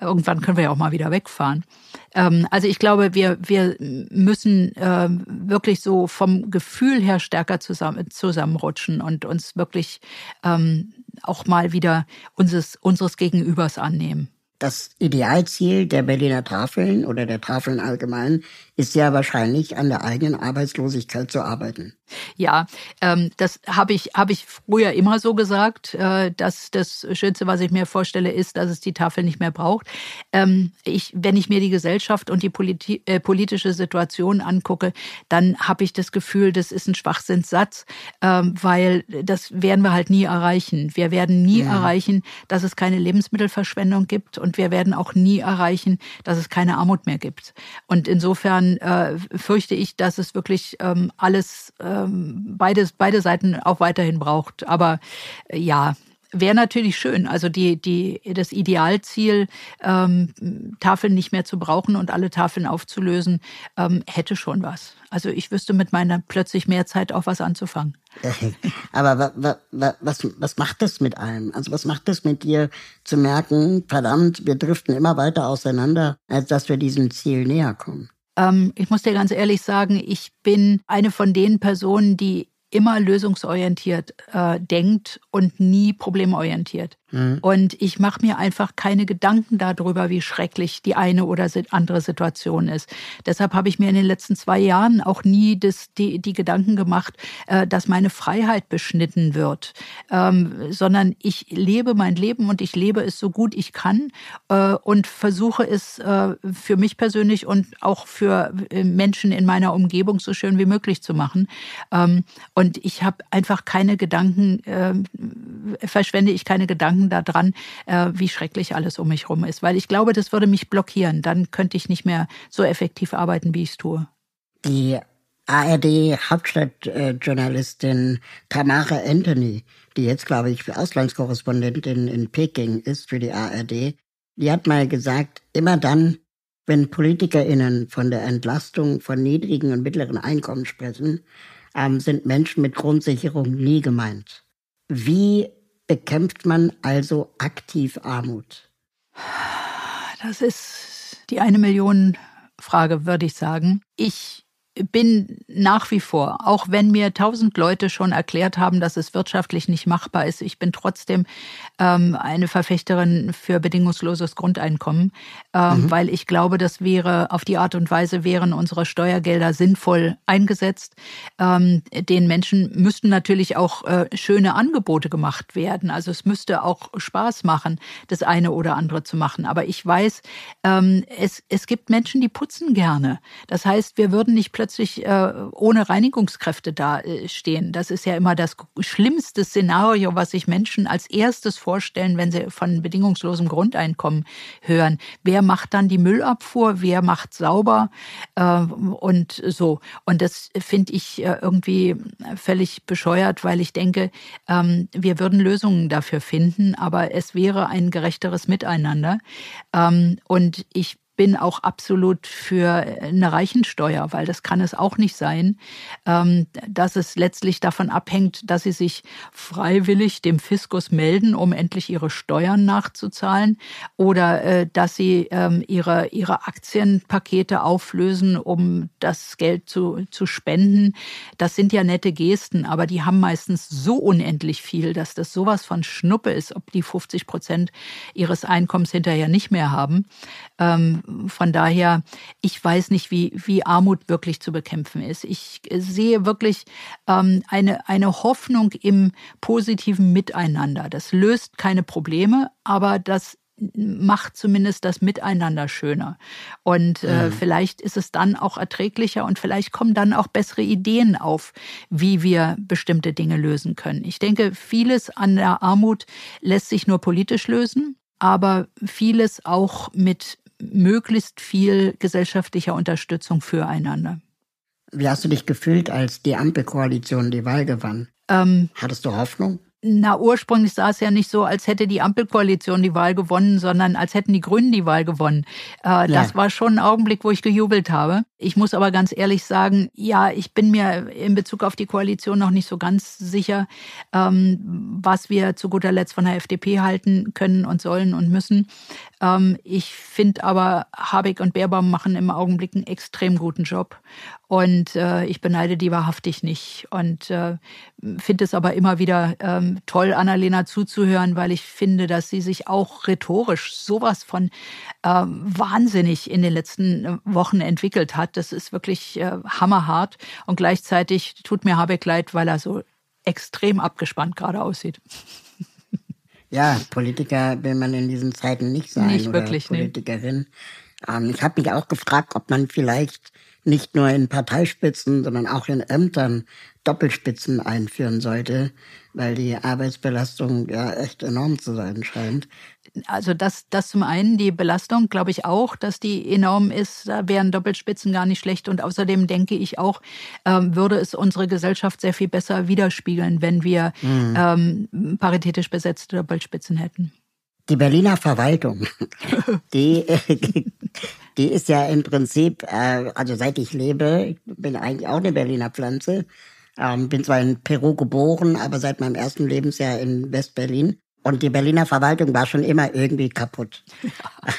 Irgendwann können wir ja auch mal wieder wegfahren. Ähm, also ich glaube, wir, wir müssen äh, wirklich so vom Gefühl her stärker zusammen, zusammenrutschen und uns wirklich ähm, auch mal wieder unseres, unseres Gegenübers annehmen. Das Idealziel der Berliner Tafeln oder der Tafeln allgemein ist ja wahrscheinlich an der eigenen Arbeitslosigkeit zu arbeiten. Ja, ähm, das habe ich, hab ich früher immer so gesagt, äh, dass das Schönste, was ich mir vorstelle, ist, dass es die Tafel nicht mehr braucht. Ähm, ich, wenn ich mir die Gesellschaft und die politi äh, politische Situation angucke, dann habe ich das Gefühl, das ist ein Schwachsinnssatz, ähm, weil das werden wir halt nie erreichen. Wir werden nie ja. erreichen, dass es keine Lebensmittelverschwendung gibt und wir werden auch nie erreichen, dass es keine Armut mehr gibt. Und insofern äh, fürchte ich, dass es wirklich ähm, alles äh, ähm, beides, beide Seiten auch weiterhin braucht. Aber äh, ja, wäre natürlich schön. Also die, die, das Idealziel, ähm, Tafeln nicht mehr zu brauchen und alle Tafeln aufzulösen, ähm, hätte schon was. Also ich wüsste mit meiner plötzlich mehr Zeit auch was anzufangen. Aber wa, wa, wa, was, was macht das mit einem? Also was macht das mit dir zu merken, verdammt, wir driften immer weiter auseinander, als dass wir diesem Ziel näher kommen? Ähm, ich muss dir ganz ehrlich sagen, ich bin eine von den Personen, die immer lösungsorientiert äh, denkt und nie problemorientiert. Mhm. Und ich mache mir einfach keine Gedanken darüber, wie schrecklich die eine oder andere Situation ist. Deshalb habe ich mir in den letzten zwei Jahren auch nie das, die, die Gedanken gemacht, äh, dass meine Freiheit beschnitten wird, ähm, sondern ich lebe mein Leben und ich lebe es so gut ich kann äh, und versuche es äh, für mich persönlich und auch für äh, Menschen in meiner Umgebung so schön wie möglich zu machen. Ähm, und ich habe einfach keine Gedanken, äh, verschwende ich keine Gedanken daran, äh, wie schrecklich alles um mich herum ist. Weil ich glaube, das würde mich blockieren. Dann könnte ich nicht mehr so effektiv arbeiten, wie ich es tue. Die ARD-Hauptstadtjournalistin Tamara Anthony, die jetzt, glaube ich, Auslandskorrespondentin in Peking ist für die ARD, die hat mal gesagt, immer dann, wenn PolitikerInnen von der Entlastung von niedrigen und mittleren Einkommen sprechen, ähm, sind Menschen mit Grundsicherung nie gemeint. Wie bekämpft man also aktiv Armut? Das ist die eine Million Frage, würde ich sagen. Ich bin nach wie vor, auch wenn mir tausend Leute schon erklärt haben, dass es wirtschaftlich nicht machbar ist, ich bin trotzdem ähm, eine Verfechterin für bedingungsloses Grundeinkommen, ähm, mhm. weil ich glaube, das wäre auf die Art und Weise wären unsere Steuergelder sinnvoll eingesetzt. Ähm, den Menschen müssten natürlich auch äh, schöne Angebote gemacht werden. Also es müsste auch Spaß machen, das eine oder andere zu machen. Aber ich weiß, ähm, es, es gibt Menschen, die putzen gerne. Das heißt, wir würden nicht plötzlich äh, ohne Reinigungskräfte da äh, stehen. Das ist ja immer das schlimmste Szenario, was sich Menschen als erstes vorstellen, wenn sie von bedingungslosem Grundeinkommen hören. Wer macht dann die Müllabfuhr? Wer macht sauber? Äh, und so. Und das finde ich äh, irgendwie völlig bescheuert, weil ich denke, ähm, wir würden Lösungen dafür finden, aber es wäre ein gerechteres Miteinander. Ähm, und ich bin auch absolut für eine Reichensteuer, weil das kann es auch nicht sein, ähm, dass es letztlich davon abhängt, dass sie sich freiwillig dem Fiskus melden, um endlich ihre Steuern nachzuzahlen oder äh, dass sie ähm, ihre, ihre Aktienpakete auflösen, um das Geld zu, zu spenden. Das sind ja nette Gesten, aber die haben meistens so unendlich viel, dass das sowas von Schnuppe ist, ob die 50 Prozent ihres Einkommens hinterher nicht mehr haben. Von daher, ich weiß nicht, wie, wie Armut wirklich zu bekämpfen ist. Ich sehe wirklich ähm, eine, eine Hoffnung im positiven Miteinander. Das löst keine Probleme, aber das macht zumindest das Miteinander schöner. Und äh, mhm. vielleicht ist es dann auch erträglicher und vielleicht kommen dann auch bessere Ideen auf, wie wir bestimmte Dinge lösen können. Ich denke, vieles an der Armut lässt sich nur politisch lösen. aber vieles auch mit möglichst viel gesellschaftlicher Unterstützung füreinander. Wie hast du dich gefühlt, als die Ampelkoalition die Wahl gewann? Ähm, Hattest du Hoffnung? Na, ursprünglich sah es ja nicht so, als hätte die Ampelkoalition die Wahl gewonnen, sondern als hätten die Grünen die Wahl gewonnen. Äh, das ja. war schon ein Augenblick, wo ich gejubelt habe. Ich muss aber ganz ehrlich sagen, ja, ich bin mir in Bezug auf die Koalition noch nicht so ganz sicher, ähm, was wir zu guter Letzt von der FDP halten können und sollen und müssen. Ähm, ich finde aber, Habeck und Baerbaum machen im Augenblick einen extrem guten Job. Und äh, ich beneide die wahrhaftig nicht. Und äh, finde es aber immer wieder ähm, toll, Annalena zuzuhören, weil ich finde, dass sie sich auch rhetorisch sowas von ähm, wahnsinnig in den letzten äh, Wochen entwickelt hat. Das ist wirklich äh, hammerhart. Und gleichzeitig tut mir Habeck leid, weil er so extrem abgespannt gerade aussieht. Ja, Politiker will man in diesen Zeiten nicht sein. Nicht wirklich, Politikerin. Nee. Ähm, ich habe mich auch gefragt, ob man vielleicht nicht nur in Parteispitzen, sondern auch in Ämtern Doppelspitzen einführen sollte, weil die Arbeitsbelastung ja echt enorm zu sein scheint. Also das, das zum einen, die Belastung glaube ich auch, dass die enorm ist. Da wären Doppelspitzen gar nicht schlecht. Und außerdem denke ich auch, ähm, würde es unsere Gesellschaft sehr viel besser widerspiegeln, wenn wir mhm. ähm, paritätisch besetzte Doppelspitzen hätten. Die Berliner Verwaltung, die, die ist ja im Prinzip, äh, also seit ich lebe, ich bin eigentlich auch eine Berliner Pflanze, ähm, bin zwar in Peru geboren, aber seit meinem ersten Lebensjahr in West-Berlin. Und die Berliner Verwaltung war schon immer irgendwie kaputt.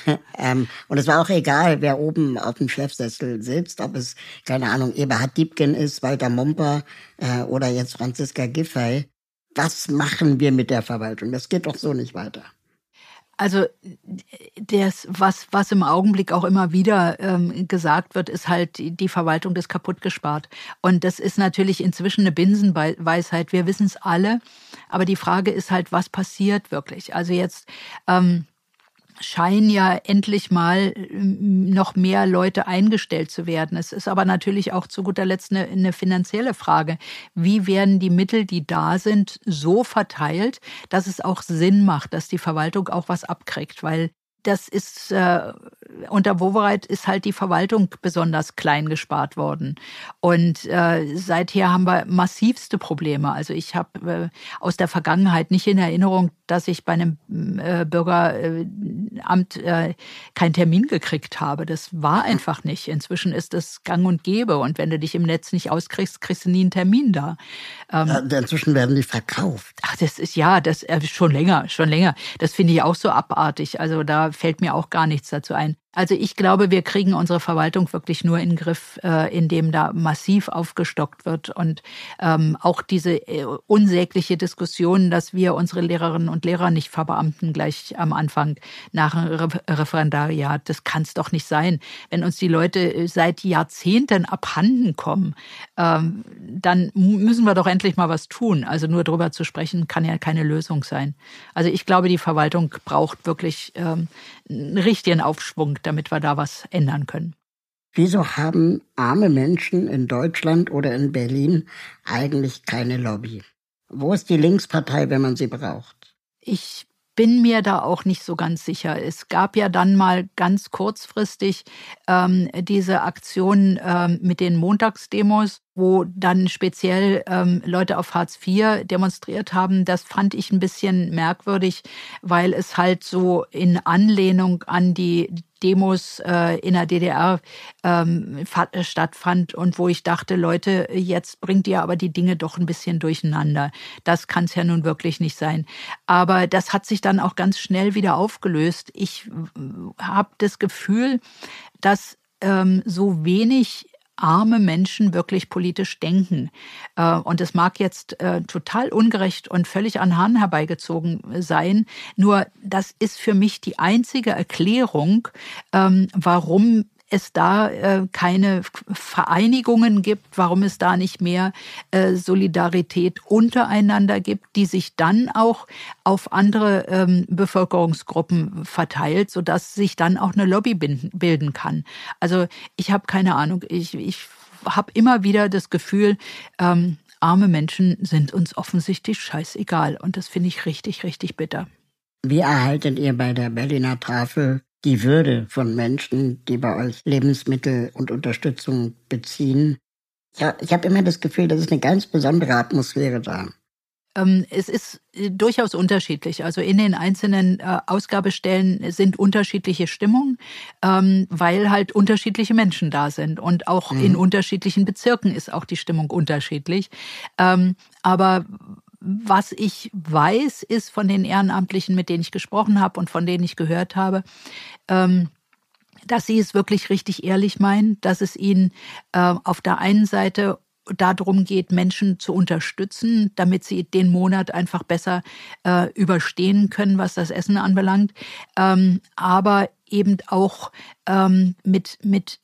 Ja. ähm, und es war auch egal, wer oben auf dem Chefsessel sitzt, ob es, keine Ahnung, Eberhard Diebken ist, Walter Momper äh, oder jetzt Franziska Giffey. Was machen wir mit der Verwaltung? Das geht doch so nicht weiter. Also das, was, was im Augenblick auch immer wieder ähm, gesagt wird, ist halt, die Verwaltung ist kaputt gespart. Und das ist natürlich inzwischen eine Binsenweisheit. Wir wissen es alle. Aber die Frage ist halt, was passiert wirklich? Also jetzt ähm, scheinen ja endlich mal ähm, noch mehr Leute eingestellt zu werden. Es ist aber natürlich auch zu guter Letzt eine, eine, finanzielle Frage. Wie werden die Mittel, die da sind, so verteilt, dass es auch Sinn macht, dass die Verwaltung auch was abkriegt? Weil das ist äh, unter Wowereit ist halt die Verwaltung besonders klein gespart worden. Und äh, seither haben wir massivste Probleme. Also ich habe äh, aus der Vergangenheit nicht in Erinnerung, dass ich bei einem äh, Bürgeramt äh, keinen Termin gekriegt habe. Das war einfach nicht. Inzwischen ist es gang und gäbe. Und wenn du dich im Netz nicht auskriegst, kriegst du nie einen Termin da. Ähm, ja, inzwischen werden die verkauft. Ach, das ist ja, das äh, schon länger, schon länger. Das finde ich auch so abartig. Also da fällt mir auch gar nichts dazu ein. Also ich glaube, wir kriegen unsere Verwaltung wirklich nur in den Griff, äh, indem da massiv aufgestockt wird und ähm, auch diese äh, unsägliche Diskussion, dass wir unsere Lehrerinnen und Lehrer nicht verbeamten gleich am Anfang nach einem Re Referendariat. Das kann es doch nicht sein. Wenn uns die Leute äh, seit Jahrzehnten abhanden kommen, ähm, dann müssen wir doch endlich mal was tun. Also nur darüber zu sprechen, kann ja keine Lösung sein. Also ich glaube, die Verwaltung braucht wirklich ähm, einen richtigen Aufschwung damit wir da was ändern können. Wieso haben arme Menschen in Deutschland oder in Berlin eigentlich keine Lobby? Wo ist die Linkspartei, wenn man sie braucht? Ich bin mir da auch nicht so ganz sicher. Es gab ja dann mal ganz kurzfristig ähm, diese Aktion ähm, mit den Montagsdemos, wo dann speziell ähm, Leute auf Hartz IV demonstriert haben. Das fand ich ein bisschen merkwürdig, weil es halt so in Anlehnung an die Demos äh, in der DDR ähm, stattfand und wo ich dachte, Leute, jetzt bringt ihr aber die Dinge doch ein bisschen durcheinander. Das kann es ja nun wirklich nicht sein. Aber das hat sich dann auch ganz schnell wieder aufgelöst. Ich habe das Gefühl, dass ähm, so wenig arme Menschen wirklich politisch denken. Äh, und es mag jetzt äh, total ungerecht und völlig an Hahn herbeigezogen sein. Nur das ist für mich die einzige Erklärung, ähm, warum es da äh, keine Vereinigungen gibt, warum es da nicht mehr äh, Solidarität untereinander gibt, die sich dann auch auf andere ähm, Bevölkerungsgruppen verteilt, sodass sich dann auch eine Lobby bilden kann. Also ich habe keine Ahnung. Ich, ich habe immer wieder das Gefühl, ähm, arme Menschen sind uns offensichtlich scheißegal. Und das finde ich richtig, richtig bitter. Wie erhaltet ihr bei der Berliner Tafel die Würde von Menschen, die bei euch Lebensmittel und Unterstützung beziehen? Ja, ich habe immer das Gefühl, das ist eine ganz besondere Atmosphäre da. Ähm, es ist äh, durchaus unterschiedlich. Also in den einzelnen äh, Ausgabestellen sind unterschiedliche Stimmungen, ähm, weil halt unterschiedliche Menschen da sind. Und auch mhm. in unterschiedlichen Bezirken ist auch die Stimmung unterschiedlich. Ähm, aber was ich weiß, ist von den Ehrenamtlichen, mit denen ich gesprochen habe und von denen ich gehört habe, dass sie es wirklich richtig ehrlich meinen, dass es ihnen äh, auf der einen Seite darum geht, Menschen zu unterstützen, damit sie den Monat einfach besser äh, überstehen können, was das Essen anbelangt, ähm, aber eben auch ähm, mit, mit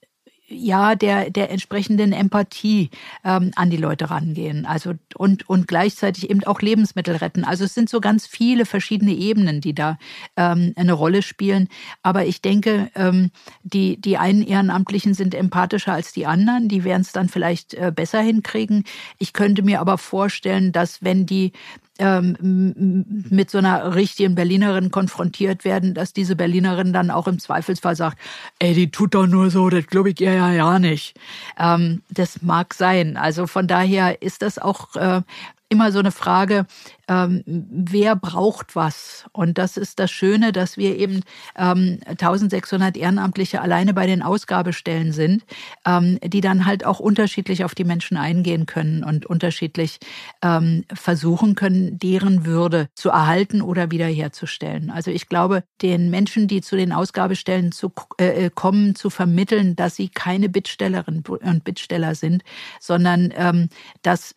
ja der der entsprechenden Empathie ähm, an die Leute rangehen. Also und und gleichzeitig eben auch Lebensmittel retten. Also es sind so ganz viele verschiedene Ebenen, die da ähm, eine Rolle spielen. Aber ich denke, ähm, die die einen Ehrenamtlichen sind empathischer als die anderen. Die werden es dann vielleicht äh, besser hinkriegen. Ich könnte mir aber vorstellen, dass wenn die ähm, mit so einer richtigen Berlinerin konfrontiert werden, dass diese Berlinerin dann auch im Zweifelsfall sagt, ey, die tut doch nur so, das glaube ich ihr ja ja nicht. Ähm, das mag sein. Also von daher ist das auch äh, immer so eine Frage, ähm, wer braucht was? Und das ist das Schöne, dass wir eben ähm, 1600 Ehrenamtliche alleine bei den Ausgabestellen sind, ähm, die dann halt auch unterschiedlich auf die Menschen eingehen können und unterschiedlich ähm, versuchen können, deren Würde zu erhalten oder wiederherzustellen. Also ich glaube, den Menschen, die zu den Ausgabestellen zu, äh, äh kommen, zu vermitteln, dass sie keine Bittstellerinnen und Bittsteller sind, sondern ähm, dass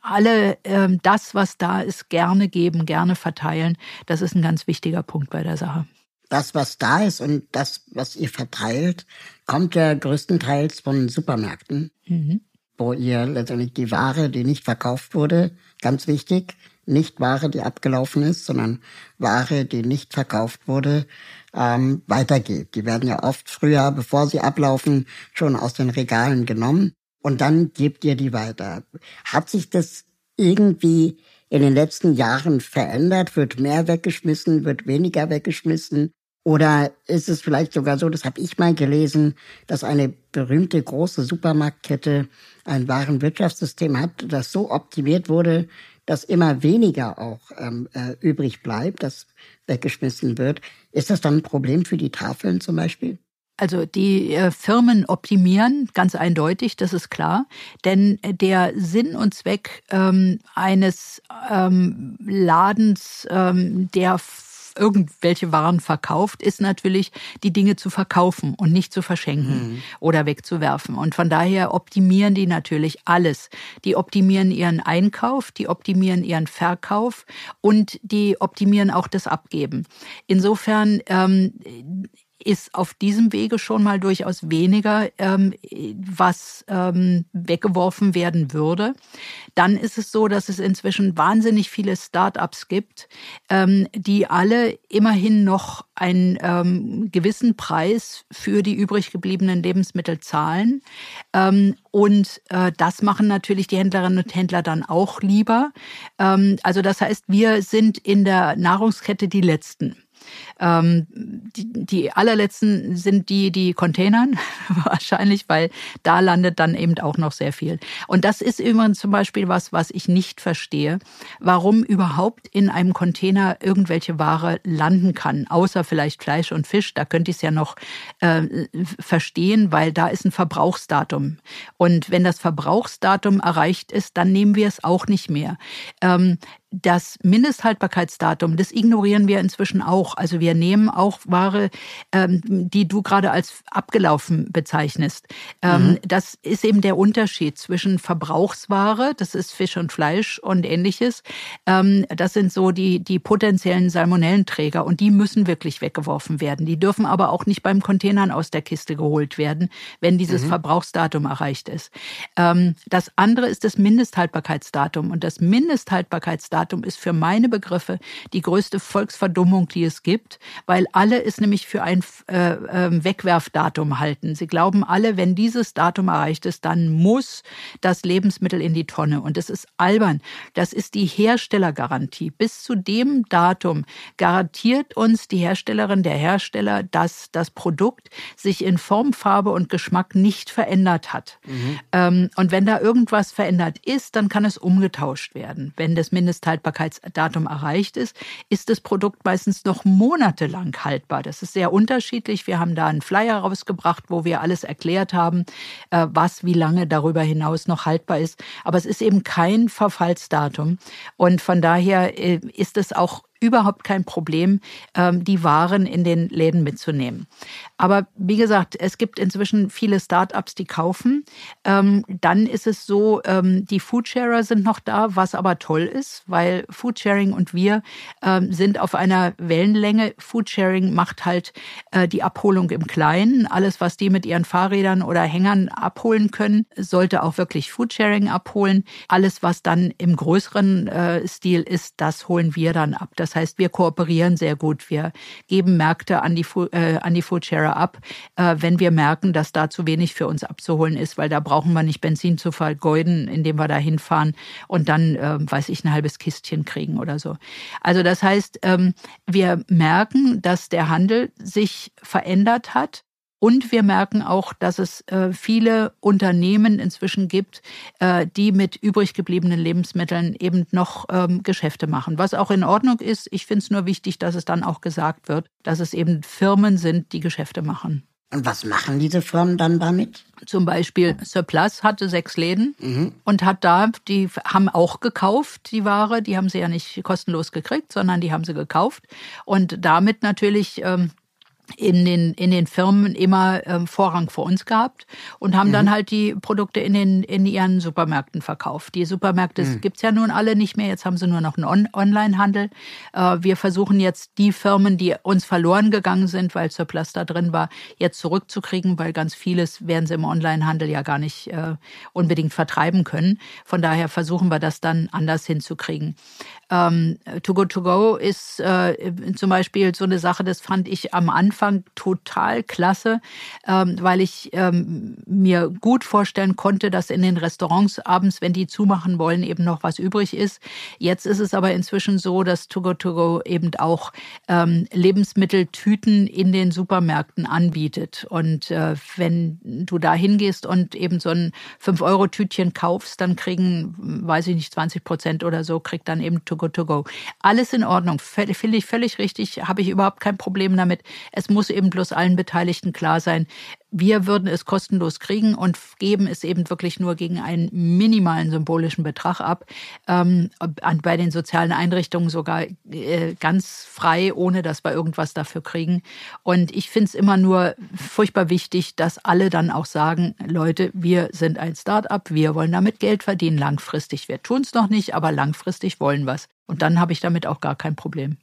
alle ähm, das, was da ist, gerne geben, gerne verteilen. Das ist ein ganz wichtiger Punkt bei der Sache. Das, was da ist und das, was ihr verteilt, kommt ja größtenteils von Supermärkten, mhm. wo ihr letztendlich die Ware, die nicht verkauft wurde, ganz wichtig, nicht Ware, die abgelaufen ist, sondern Ware, die nicht verkauft wurde, ähm, weitergeht. Die werden ja oft früher, bevor sie ablaufen, schon aus den Regalen genommen und dann gebt ihr die weiter. Hat sich das irgendwie in den letzten Jahren verändert? Wird mehr weggeschmissen? Wird weniger weggeschmissen? Oder ist es vielleicht sogar so, das habe ich mal gelesen, dass eine berühmte große Supermarktkette ein Warenwirtschaftssystem hat, das so optimiert wurde, dass immer weniger auch ähm, äh, übrig bleibt, das weggeschmissen wird. Ist das dann ein Problem für die Tafeln zum Beispiel? Also die äh, Firmen optimieren ganz eindeutig, das ist klar. Denn der Sinn und Zweck ähm, eines ähm, Ladens, ähm, der irgendwelche Waren verkauft, ist natürlich, die Dinge zu verkaufen und nicht zu verschenken mhm. oder wegzuwerfen. Und von daher optimieren die natürlich alles. Die optimieren ihren Einkauf, die optimieren ihren Verkauf und die optimieren auch das Abgeben. Insofern ähm, ist auf diesem Wege schon mal durchaus weniger, ähm, was ähm, weggeworfen werden würde. Dann ist es so, dass es inzwischen wahnsinnig viele Start-ups gibt, ähm, die alle immerhin noch einen ähm, gewissen Preis für die übrig gebliebenen Lebensmittel zahlen. Ähm, und äh, das machen natürlich die Händlerinnen und Händler dann auch lieber. Ähm, also das heißt, wir sind in der Nahrungskette die Letzten. Ähm, die, die allerletzten sind die, die Containern, wahrscheinlich, weil da landet dann eben auch noch sehr viel. Und das ist übrigens zum Beispiel was, was ich nicht verstehe, warum überhaupt in einem Container irgendwelche Ware landen kann, außer vielleicht Fleisch und Fisch. Da könnte ich es ja noch äh, verstehen, weil da ist ein Verbrauchsdatum. Und wenn das Verbrauchsdatum erreicht ist, dann nehmen wir es auch nicht mehr. Ähm, das Mindesthaltbarkeitsdatum, das ignorieren wir inzwischen auch. Also wir nehmen auch Ware, ähm, die du gerade als abgelaufen bezeichnest. Ähm, mhm. Das ist eben der Unterschied zwischen Verbrauchsware, das ist Fisch und Fleisch und ähnliches. Ähm, das sind so die, die potenziellen Salmonellenträger und die müssen wirklich weggeworfen werden. Die dürfen aber auch nicht beim Containern aus der Kiste geholt werden, wenn dieses mhm. Verbrauchsdatum erreicht ist. das andere ist das Mindesthaltbarkeitsdatum und das Mindesthaltbarkeitsdatum Verfallsdatum ist für meine Begriffe die größte Volksverdummung, die es gibt, weil alle es nämlich für ein äh, äh, Wegwerfdatum halten. Sie glauben alle, wenn dieses Datum erreicht ist, dann muss das Lebensmittel in die Tonne. Und das ist albern. Das ist die Herstellergarantie. Bis zu dem Datum garantiert uns die Herstellerin, der Hersteller, dass das Produkt sich in Form, Farbe und Geschmack nicht verändert hat. Mhm. Ähm, und wenn da irgendwas verändert ist, dann kann es umgetauscht werden. Wenn das Mindesthaltbarkeitsdatum erreicht ist, ist das Produkt meistens noch monatelang haltbar. Das ist sehr unterschiedlich. Wir haben da einen Flyer rausgebracht, wo wir alles erklärt haben, äh, was wie lange darüber hinaus noch haltbar ist. Aber es ist eben kein Verfallsdatum. Und von daher äh, ist es auch überhaupt kein Problem, ähm, die Waren in den Läden mitzunehmen. Aber wie gesagt, es gibt inzwischen viele Startups, die kaufen. Ähm, dann ist es so, ähm, die Foodsharer sind noch da, was aber toll ist, weil Foodsharing und wir sind auf einer Wellenlänge. Foodsharing macht halt äh, die Abholung im Kleinen. Alles, was die mit ihren Fahrrädern oder Hängern abholen können, sollte auch wirklich Foodsharing abholen. Alles, was dann im größeren äh, Stil ist, das holen wir dann ab. Das das heißt, wir kooperieren sehr gut. Wir geben Märkte an die, äh, an die Foodsharer ab, äh, wenn wir merken, dass da zu wenig für uns abzuholen ist, weil da brauchen wir nicht Benzin zu vergeuden, indem wir da hinfahren und dann, äh, weiß ich, ein halbes Kistchen kriegen oder so. Also das heißt, ähm, wir merken, dass der Handel sich verändert hat und wir merken auch, dass es äh, viele Unternehmen inzwischen gibt, äh, die mit übrig gebliebenen Lebensmitteln eben noch ähm, Geschäfte machen, was auch in Ordnung ist. Ich finde es nur wichtig, dass es dann auch gesagt wird, dass es eben Firmen sind, die Geschäfte machen. Und was machen diese Firmen dann damit? Zum Beispiel Surplus hatte sechs Läden mhm. und hat da, die haben auch gekauft, die Ware. Die haben sie ja nicht kostenlos gekriegt, sondern die haben sie gekauft. Und damit natürlich ähm, in den, in den Firmen immer ähm, Vorrang vor uns gehabt und haben mhm. dann halt die Produkte in, den, in ihren Supermärkten verkauft. Die Supermärkte mhm. gibt's ja nun alle nicht mehr, jetzt haben sie nur noch einen On Online-Handel. Äh, wir versuchen jetzt die Firmen, die uns verloren gegangen sind, weil Surplus da drin war, jetzt zurückzukriegen, weil ganz vieles werden sie im Online-Handel ja gar nicht äh, unbedingt vertreiben können. Von daher versuchen wir das dann anders hinzukriegen. Ähm, to Go To Go ist äh, zum Beispiel so eine Sache, das fand ich am Anfang total klasse, ähm, weil ich ähm, mir gut vorstellen konnte, dass in den Restaurants abends, wenn die zumachen wollen, eben noch was übrig ist. Jetzt ist es aber inzwischen so, dass To Go To Go eben auch ähm, Lebensmitteltüten in den Supermärkten anbietet. Und äh, wenn du da hingehst und eben so ein 5-Euro-Tütchen kaufst, dann kriegen, weiß ich nicht, 20 Prozent oder so, kriegt dann eben To good to go. Alles in Ordnung, finde ich völlig richtig, habe ich überhaupt kein Problem damit. Es muss eben bloß allen Beteiligten klar sein, wir würden es kostenlos kriegen und geben es eben wirklich nur gegen einen minimalen symbolischen Betrag ab. Ähm, bei den sozialen Einrichtungen sogar äh, ganz frei, ohne dass wir irgendwas dafür kriegen. Und ich finde es immer nur furchtbar wichtig, dass alle dann auch sagen, Leute, wir sind ein Start-up, wir wollen damit Geld verdienen langfristig. Wir tun es noch nicht, aber langfristig wollen wir es. Und dann habe ich damit auch gar kein Problem.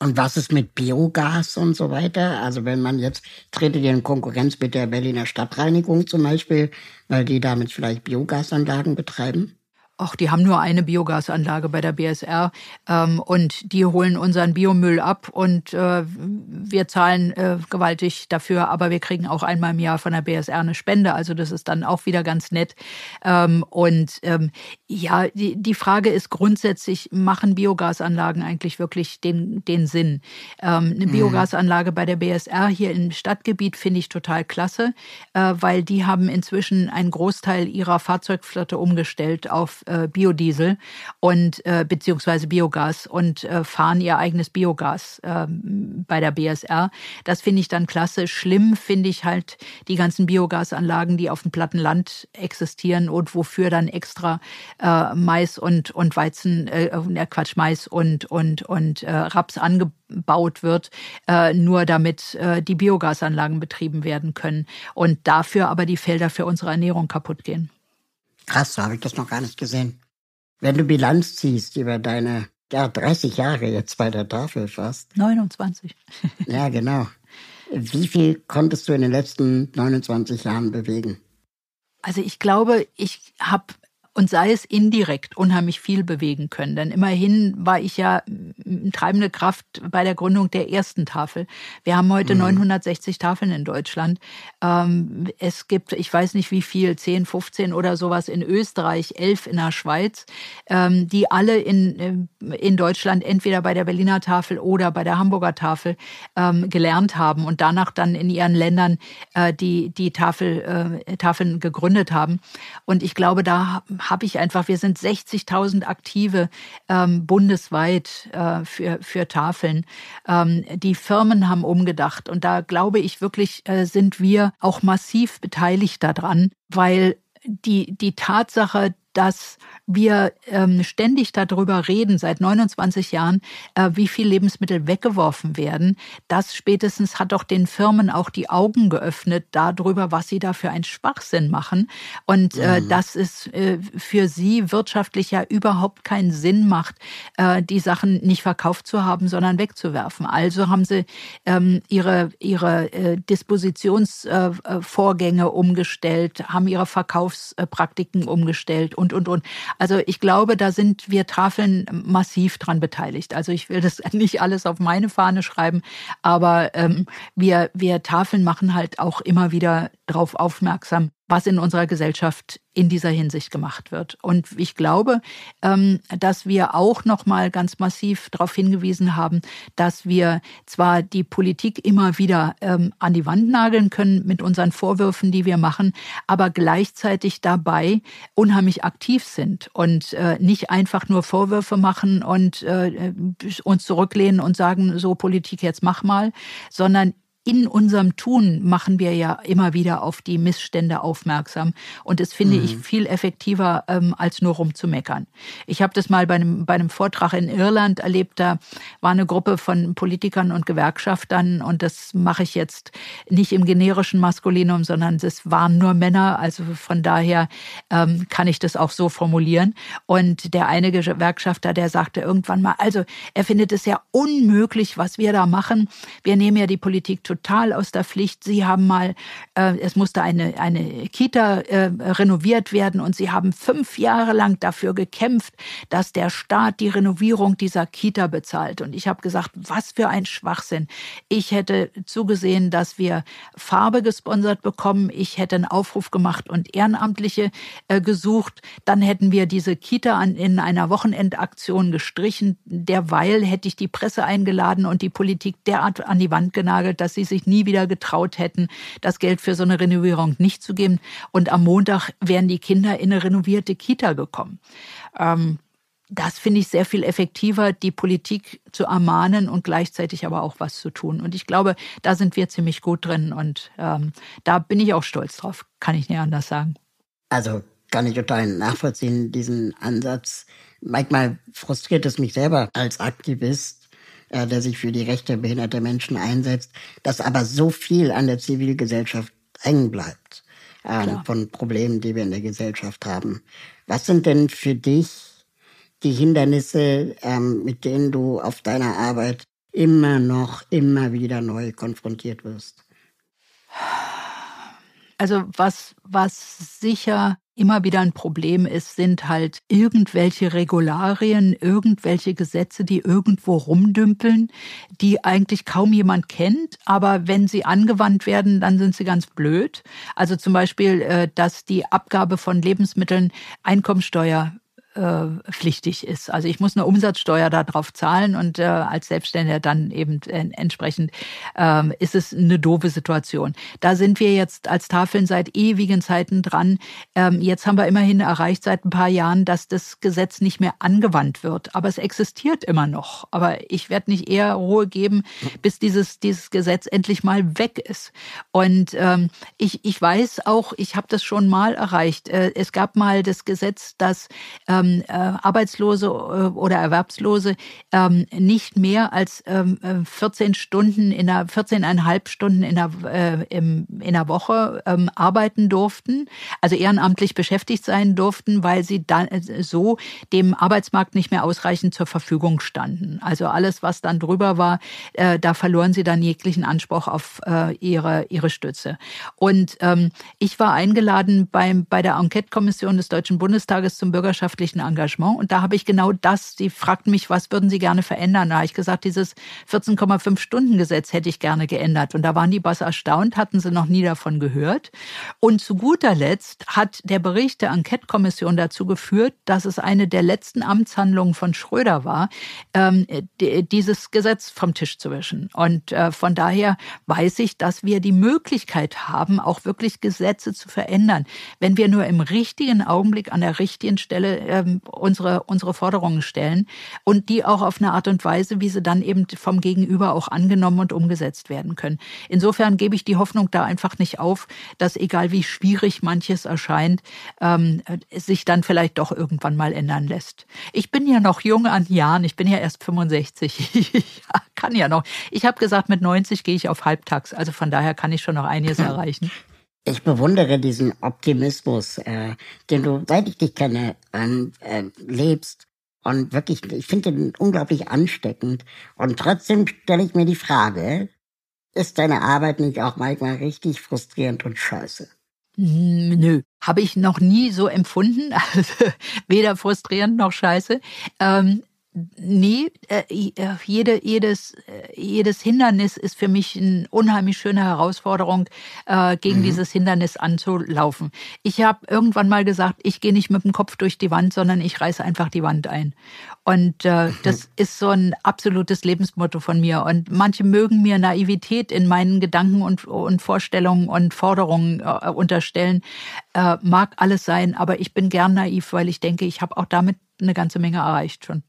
Und was ist mit Biogas und so weiter? Also wenn man jetzt tretet ihr in Konkurrenz mit der Berliner Stadtreinigung zum Beispiel, weil die damit vielleicht Biogasanlagen betreiben? Ach, die haben nur eine Biogasanlage bei der BSR ähm, und die holen unseren Biomüll ab und äh, wir zahlen äh, gewaltig dafür, aber wir kriegen auch einmal im Jahr von der BSR eine Spende, also das ist dann auch wieder ganz nett. Ähm, und ähm, ja, die, die Frage ist grundsätzlich, machen Biogasanlagen eigentlich wirklich den, den Sinn? Ähm, eine mhm. Biogasanlage bei der BSR hier im Stadtgebiet finde ich total klasse, äh, weil die haben inzwischen einen Großteil ihrer Fahrzeugflotte umgestellt auf äh, Biodiesel und äh, beziehungsweise Biogas und äh, fahren ihr eigenes Biogas äh, bei der BSR. Das finde ich dann klasse. Schlimm finde ich halt die ganzen Biogasanlagen, die auf dem platten Land existieren und wofür dann extra äh, Mais und und Weizen, äh, Quatsch Mais und und und äh, Raps angebaut wird, äh, nur damit äh, die Biogasanlagen betrieben werden können und dafür aber die Felder für unsere Ernährung kaputt gehen. Krass, so habe ich das noch gar nicht gesehen. Wenn du Bilanz ziehst über deine ja, 30 Jahre jetzt bei der Tafel fast. 29. ja, genau. Wie viel konntest du in den letzten 29 Jahren bewegen? Also ich glaube, ich habe und sei es indirekt unheimlich viel bewegen können. Denn immerhin war ich ja treibende Kraft bei der Gründung der ersten Tafel. Wir haben heute mhm. 960 Tafeln in Deutschland. Ähm, es gibt, ich weiß nicht wie viel, 10, 15 oder sowas in Österreich, 11 in der Schweiz, ähm, die alle in, äh, in Deutschland entweder bei der Berliner Tafel oder bei der Hamburger Tafel ähm, gelernt haben und danach dann in ihren Ländern äh, die, die Tafel, äh, Tafeln gegründet haben. Und ich glaube, da habe ich einfach, wir sind 60.000 Aktive ähm, bundesweit äh, für, für Tafeln. Ähm, die Firmen haben umgedacht und da glaube ich wirklich, äh, sind wir auch massiv beteiligt daran, weil die, die Tatsache, dass wir ähm, ständig darüber reden, seit 29 Jahren, äh, wie viel Lebensmittel weggeworfen werden. Das spätestens hat doch den Firmen auch die Augen geöffnet darüber, was sie da für einen Schwachsinn machen. Und äh, mhm. dass es äh, für sie wirtschaftlich ja überhaupt keinen Sinn macht, äh, die Sachen nicht verkauft zu haben, sondern wegzuwerfen. Also haben sie ähm, ihre, ihre äh, Dispositionsvorgänge äh, umgestellt, haben ihre Verkaufspraktiken umgestellt und, und, und. Also ich glaube, da sind wir Tafeln massiv dran beteiligt. Also ich will das nicht alles auf meine Fahne schreiben, aber ähm, wir, wir Tafeln machen halt auch immer wieder darauf aufmerksam, was in unserer Gesellschaft in dieser Hinsicht gemacht wird. Und ich glaube, ähm, dass wir auch noch mal ganz massiv darauf hingewiesen haben, dass wir zwar die Politik immer wieder ähm, an die Wand nageln können mit unseren Vorwürfen, die wir machen, aber gleichzeitig dabei unheimlich aktiv sind und äh, nicht einfach nur Vorwürfe machen und äh, uns zurücklehnen und sagen, so Politik jetzt mach mal, sondern in unserem Tun machen wir ja immer wieder auf die Missstände aufmerksam. Und das finde mhm. ich viel effektiver, ähm, als nur rumzumeckern. Ich habe das mal bei einem, bei einem Vortrag in Irland erlebt. Da war eine Gruppe von Politikern und Gewerkschaftern. Und das mache ich jetzt nicht im generischen Maskulinum, sondern das waren nur Männer. Also von daher ähm, kann ich das auch so formulieren. Und der eine Gewerkschafter, der sagte irgendwann mal, also er findet es ja unmöglich, was wir da machen. Wir nehmen ja die Politik total total aus der Pflicht. Sie haben mal, äh, es musste eine, eine Kita äh, renoviert werden und sie haben fünf Jahre lang dafür gekämpft, dass der Staat die Renovierung dieser Kita bezahlt. Und ich habe gesagt, was für ein Schwachsinn. Ich hätte zugesehen, dass wir Farbe gesponsert bekommen. Ich hätte einen Aufruf gemacht und Ehrenamtliche äh, gesucht. Dann hätten wir diese Kita an, in einer Wochenendaktion gestrichen. Derweil hätte ich die Presse eingeladen und die Politik derart an die Wand genagelt, dass sie sich nie wieder getraut hätten, das Geld für so eine Renovierung nicht zu geben. Und am Montag wären die Kinder in eine renovierte Kita gekommen. Ähm, das finde ich sehr viel effektiver, die Politik zu ermahnen und gleichzeitig aber auch was zu tun. Und ich glaube, da sind wir ziemlich gut drin und ähm, da bin ich auch stolz drauf, kann ich nicht anders sagen. Also kann ich total nachvollziehen, diesen Ansatz. Manchmal frustriert es mich selber als Aktivist, äh, der sich für die Rechte behinderter Menschen einsetzt, dass aber so viel an der Zivilgesellschaft hängen bleibt äh, von Problemen, die wir in der Gesellschaft haben. Was sind denn für dich die Hindernisse, ähm, mit denen du auf deiner Arbeit immer noch, immer wieder neu konfrontiert wirst? Also was, was sicher immer wieder ein Problem ist, sind halt irgendwelche Regularien, irgendwelche Gesetze, die irgendwo rumdümpeln, die eigentlich kaum jemand kennt, aber wenn sie angewandt werden, dann sind sie ganz blöd. Also zum Beispiel, äh, dass die Abgabe von Lebensmitteln Einkommensteuer pflichtig ist. Also ich muss eine Umsatzsteuer darauf zahlen und äh, als Selbstständiger dann eben äh, entsprechend ähm, ist es eine doofe Situation. Da sind wir jetzt als Tafeln seit ewigen Zeiten dran. Ähm, jetzt haben wir immerhin erreicht seit ein paar Jahren, dass das Gesetz nicht mehr angewandt wird. Aber es existiert immer noch. Aber ich werde nicht eher Ruhe geben, bis dieses, dieses Gesetz endlich mal weg ist. Und ähm, ich, ich weiß auch, ich habe das schon mal erreicht. Äh, es gab mal das Gesetz, dass ähm, ähm, äh, Arbeitslose äh, oder Erwerbslose ähm, nicht mehr als ähm, 14 äh, Stunden in der 14,5 Stunden in der, äh, im, in der Woche ähm, arbeiten durften, also ehrenamtlich beschäftigt sein durften, weil sie dann äh, so dem Arbeitsmarkt nicht mehr ausreichend zur Verfügung standen. Also alles, was dann drüber war, äh, da verloren sie dann jeglichen Anspruch auf äh, ihre ihre Stütze. Und ähm, ich war eingeladen beim bei der Enquete-Kommission des Deutschen Bundestages zum bürgerschaftlichen Engagement und da habe ich genau das. Sie fragten mich, was würden Sie gerne verändern? Da habe ich gesagt, dieses 14,5 Stunden Gesetz hätte ich gerne geändert. Und da waren die Boss erstaunt, hatten sie noch nie davon gehört. Und zu guter Letzt hat der Bericht der Enquete-Kommission dazu geführt, dass es eine der letzten Amtshandlungen von Schröder war, ähm, dieses Gesetz vom Tisch zu wischen. Und äh, von daher weiß ich, dass wir die Möglichkeit haben, auch wirklich Gesetze zu verändern, wenn wir nur im richtigen Augenblick an der richtigen Stelle ähm, unsere, unsere Forderungen stellen und die auch auf eine Art und Weise, wie sie dann eben vom Gegenüber auch angenommen und umgesetzt werden können. Insofern gebe ich die Hoffnung da einfach nicht auf, dass egal wie schwierig manches erscheint, ähm, sich dann vielleicht doch irgendwann mal ändern lässt. Ich bin ja noch jung an Jahren, ich bin ja erst 65. ich kann ja noch. Ich habe gesagt, mit 90 gehe ich auf halbtags. Also von daher kann ich schon noch einiges erreichen. Ich bewundere diesen Optimismus, äh, den du, seit ich dich kenne, ähm, äh, lebst. Und wirklich, ich finde den unglaublich ansteckend. Und trotzdem stelle ich mir die Frage, ist deine Arbeit nicht auch manchmal richtig frustrierend und scheiße? Hm, nö, habe ich noch nie so empfunden. Also weder frustrierend noch scheiße. Ähm, Nee, äh, äh, jede, jedes, äh, jedes Hindernis ist für mich eine unheimlich schöne Herausforderung, äh, gegen mhm. dieses Hindernis anzulaufen. Ich habe irgendwann mal gesagt, ich gehe nicht mit dem Kopf durch die Wand, sondern ich reiße einfach die Wand ein. Und äh, das ist so ein absolutes Lebensmotto von mir. Und manche mögen mir Naivität in meinen Gedanken und, und Vorstellungen und Forderungen äh, unterstellen. Äh, mag alles sein, aber ich bin gern naiv, weil ich denke, ich habe auch damit eine ganze Menge erreicht schon.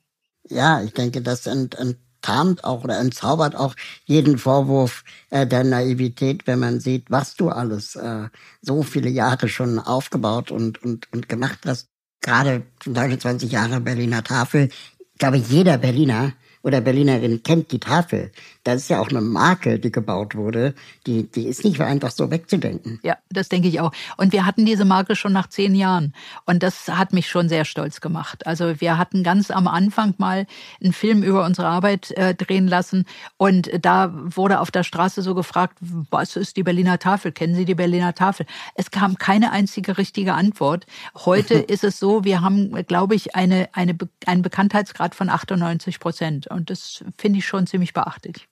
Ja, ich denke, das ent, enttarnt auch oder entzaubert auch jeden Vorwurf äh, der Naivität, wenn man sieht, was du alles äh, so viele Jahre schon aufgebaut und, und, und gemacht hast. Gerade 20 Jahre Berliner Tafel. Ich glaube, jeder Berliner oder Berlinerin kennt die Tafel. Das ist ja auch eine Marke, die gebaut wurde. Die, die ist nicht einfach so wegzudenken. Ja, das denke ich auch. Und wir hatten diese Marke schon nach zehn Jahren. Und das hat mich schon sehr stolz gemacht. Also wir hatten ganz am Anfang mal einen Film über unsere Arbeit äh, drehen lassen. Und da wurde auf der Straße so gefragt, was ist die Berliner Tafel? Kennen Sie die Berliner Tafel? Es kam keine einzige richtige Antwort. Heute ist es so, wir haben, glaube ich, eine, eine, einen Bekanntheitsgrad von 98 Prozent. Und das finde ich schon ziemlich beachtlich.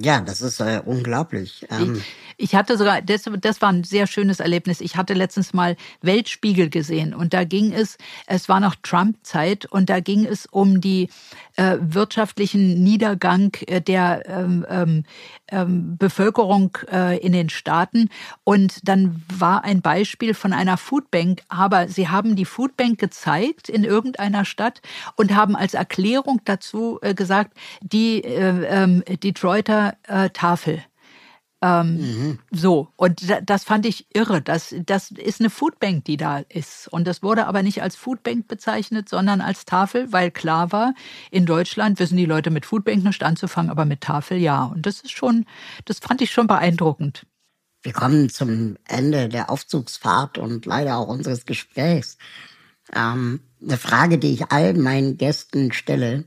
Ja, das ist äh, unglaublich. Ähm ich, ich, hatte sogar, das, das war ein sehr schönes Erlebnis. Ich hatte letztens mal Weltspiegel gesehen und da ging es, es war noch Trump-Zeit und da ging es um die äh, wirtschaftlichen Niedergang äh, der ähm, ähm, ähm, Bevölkerung äh, in den Staaten. Und dann war ein Beispiel von einer Foodbank, aber sie haben die Foodbank gezeigt in irgendeiner Stadt und haben als Erklärung dazu äh, gesagt, die äh, äh, Tafel. Ähm, mhm. So, und das fand ich irre. Das, das ist eine Foodbank, die da ist. Und das wurde aber nicht als Foodbank bezeichnet, sondern als Tafel, weil klar war, in Deutschland wissen die Leute mit Foodbank nicht anzufangen, aber mit Tafel ja. Und das ist schon, das fand ich schon beeindruckend. Wir kommen zum Ende der Aufzugsfahrt und leider auch unseres Gesprächs. Ähm, eine Frage, die ich all meinen Gästen stelle,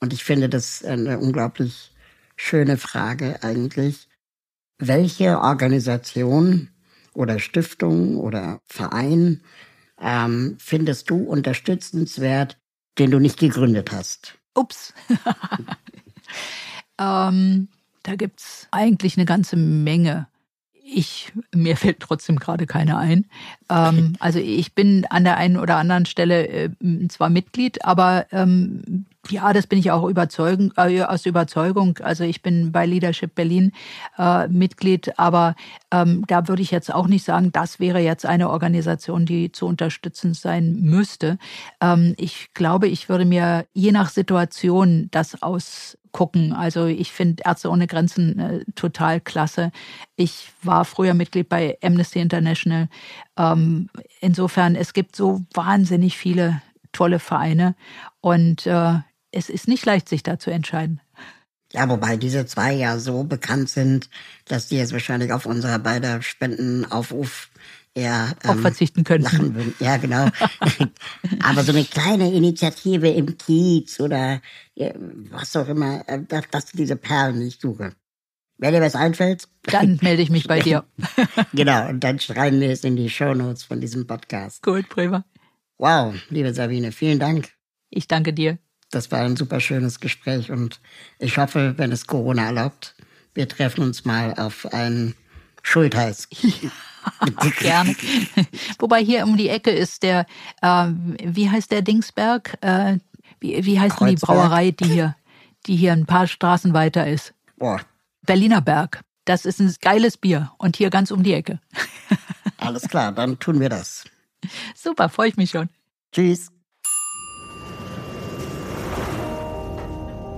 und ich finde das eine unglaublich schöne Frage eigentlich welche Organisation oder Stiftung oder Verein ähm, findest du unterstützenswert, den du nicht gegründet hast? Ups. ähm, da gibt's eigentlich eine ganze Menge. Ich, mir fällt trotzdem gerade keine ein. Ähm, also ich bin an der einen oder anderen Stelle äh, zwar Mitglied, aber ähm, ja, das bin ich auch überzeugen, äh, aus Überzeugung. Also ich bin bei Leadership Berlin äh, Mitglied, aber ähm, da würde ich jetzt auch nicht sagen, das wäre jetzt eine Organisation, die zu unterstützen sein müsste. Ähm, ich glaube, ich würde mir je nach Situation das ausgucken. Also ich finde Ärzte ohne Grenzen äh, total klasse. Ich war früher Mitglied bei Amnesty International. Ähm, insofern, es gibt so wahnsinnig viele tolle Vereine. Und äh, es ist nicht leicht, sich da zu entscheiden. Ja, wobei diese zwei ja so bekannt sind, dass die jetzt wahrscheinlich auf unserer beider Spendenaufruf eher ähm, auch verzichten können. Lachen würden. Ja, genau. Aber so eine kleine Initiative im Kiez oder was auch immer, äh, das, das sind diese Perlen, ich suche. Wenn dir was einfällt, dann melde ich mich bei dir. genau, und dann schreiben wir es in die Shownotes von diesem Podcast. Gut, prima. Wow, liebe Sabine, vielen Dank. Ich danke dir. Das war ein super schönes Gespräch und ich hoffe, wenn es Corona erlaubt, wir treffen uns mal auf ein Schultheiß. Gerne. Wobei hier um die Ecke ist der, äh, wie heißt der Dingsberg? Äh, wie, wie heißt die Brauerei, die hier, die hier ein paar Straßen weiter ist? Boah. Berliner Berg. Das ist ein geiles Bier und hier ganz um die Ecke. Alles klar, dann tun wir das. Super, freue ich mich schon. Tschüss.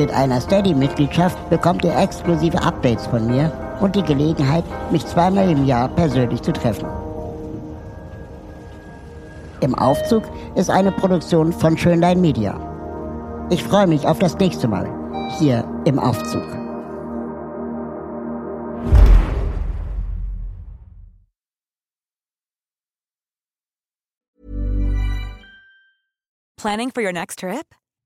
Mit einer Steady-Mitgliedschaft bekommt ihr exklusive Updates von mir und die Gelegenheit, mich zweimal im Jahr persönlich zu treffen. Im Aufzug ist eine Produktion von Schönlein Media. Ich freue mich auf das nächste Mal hier im Aufzug. Planning for your next trip?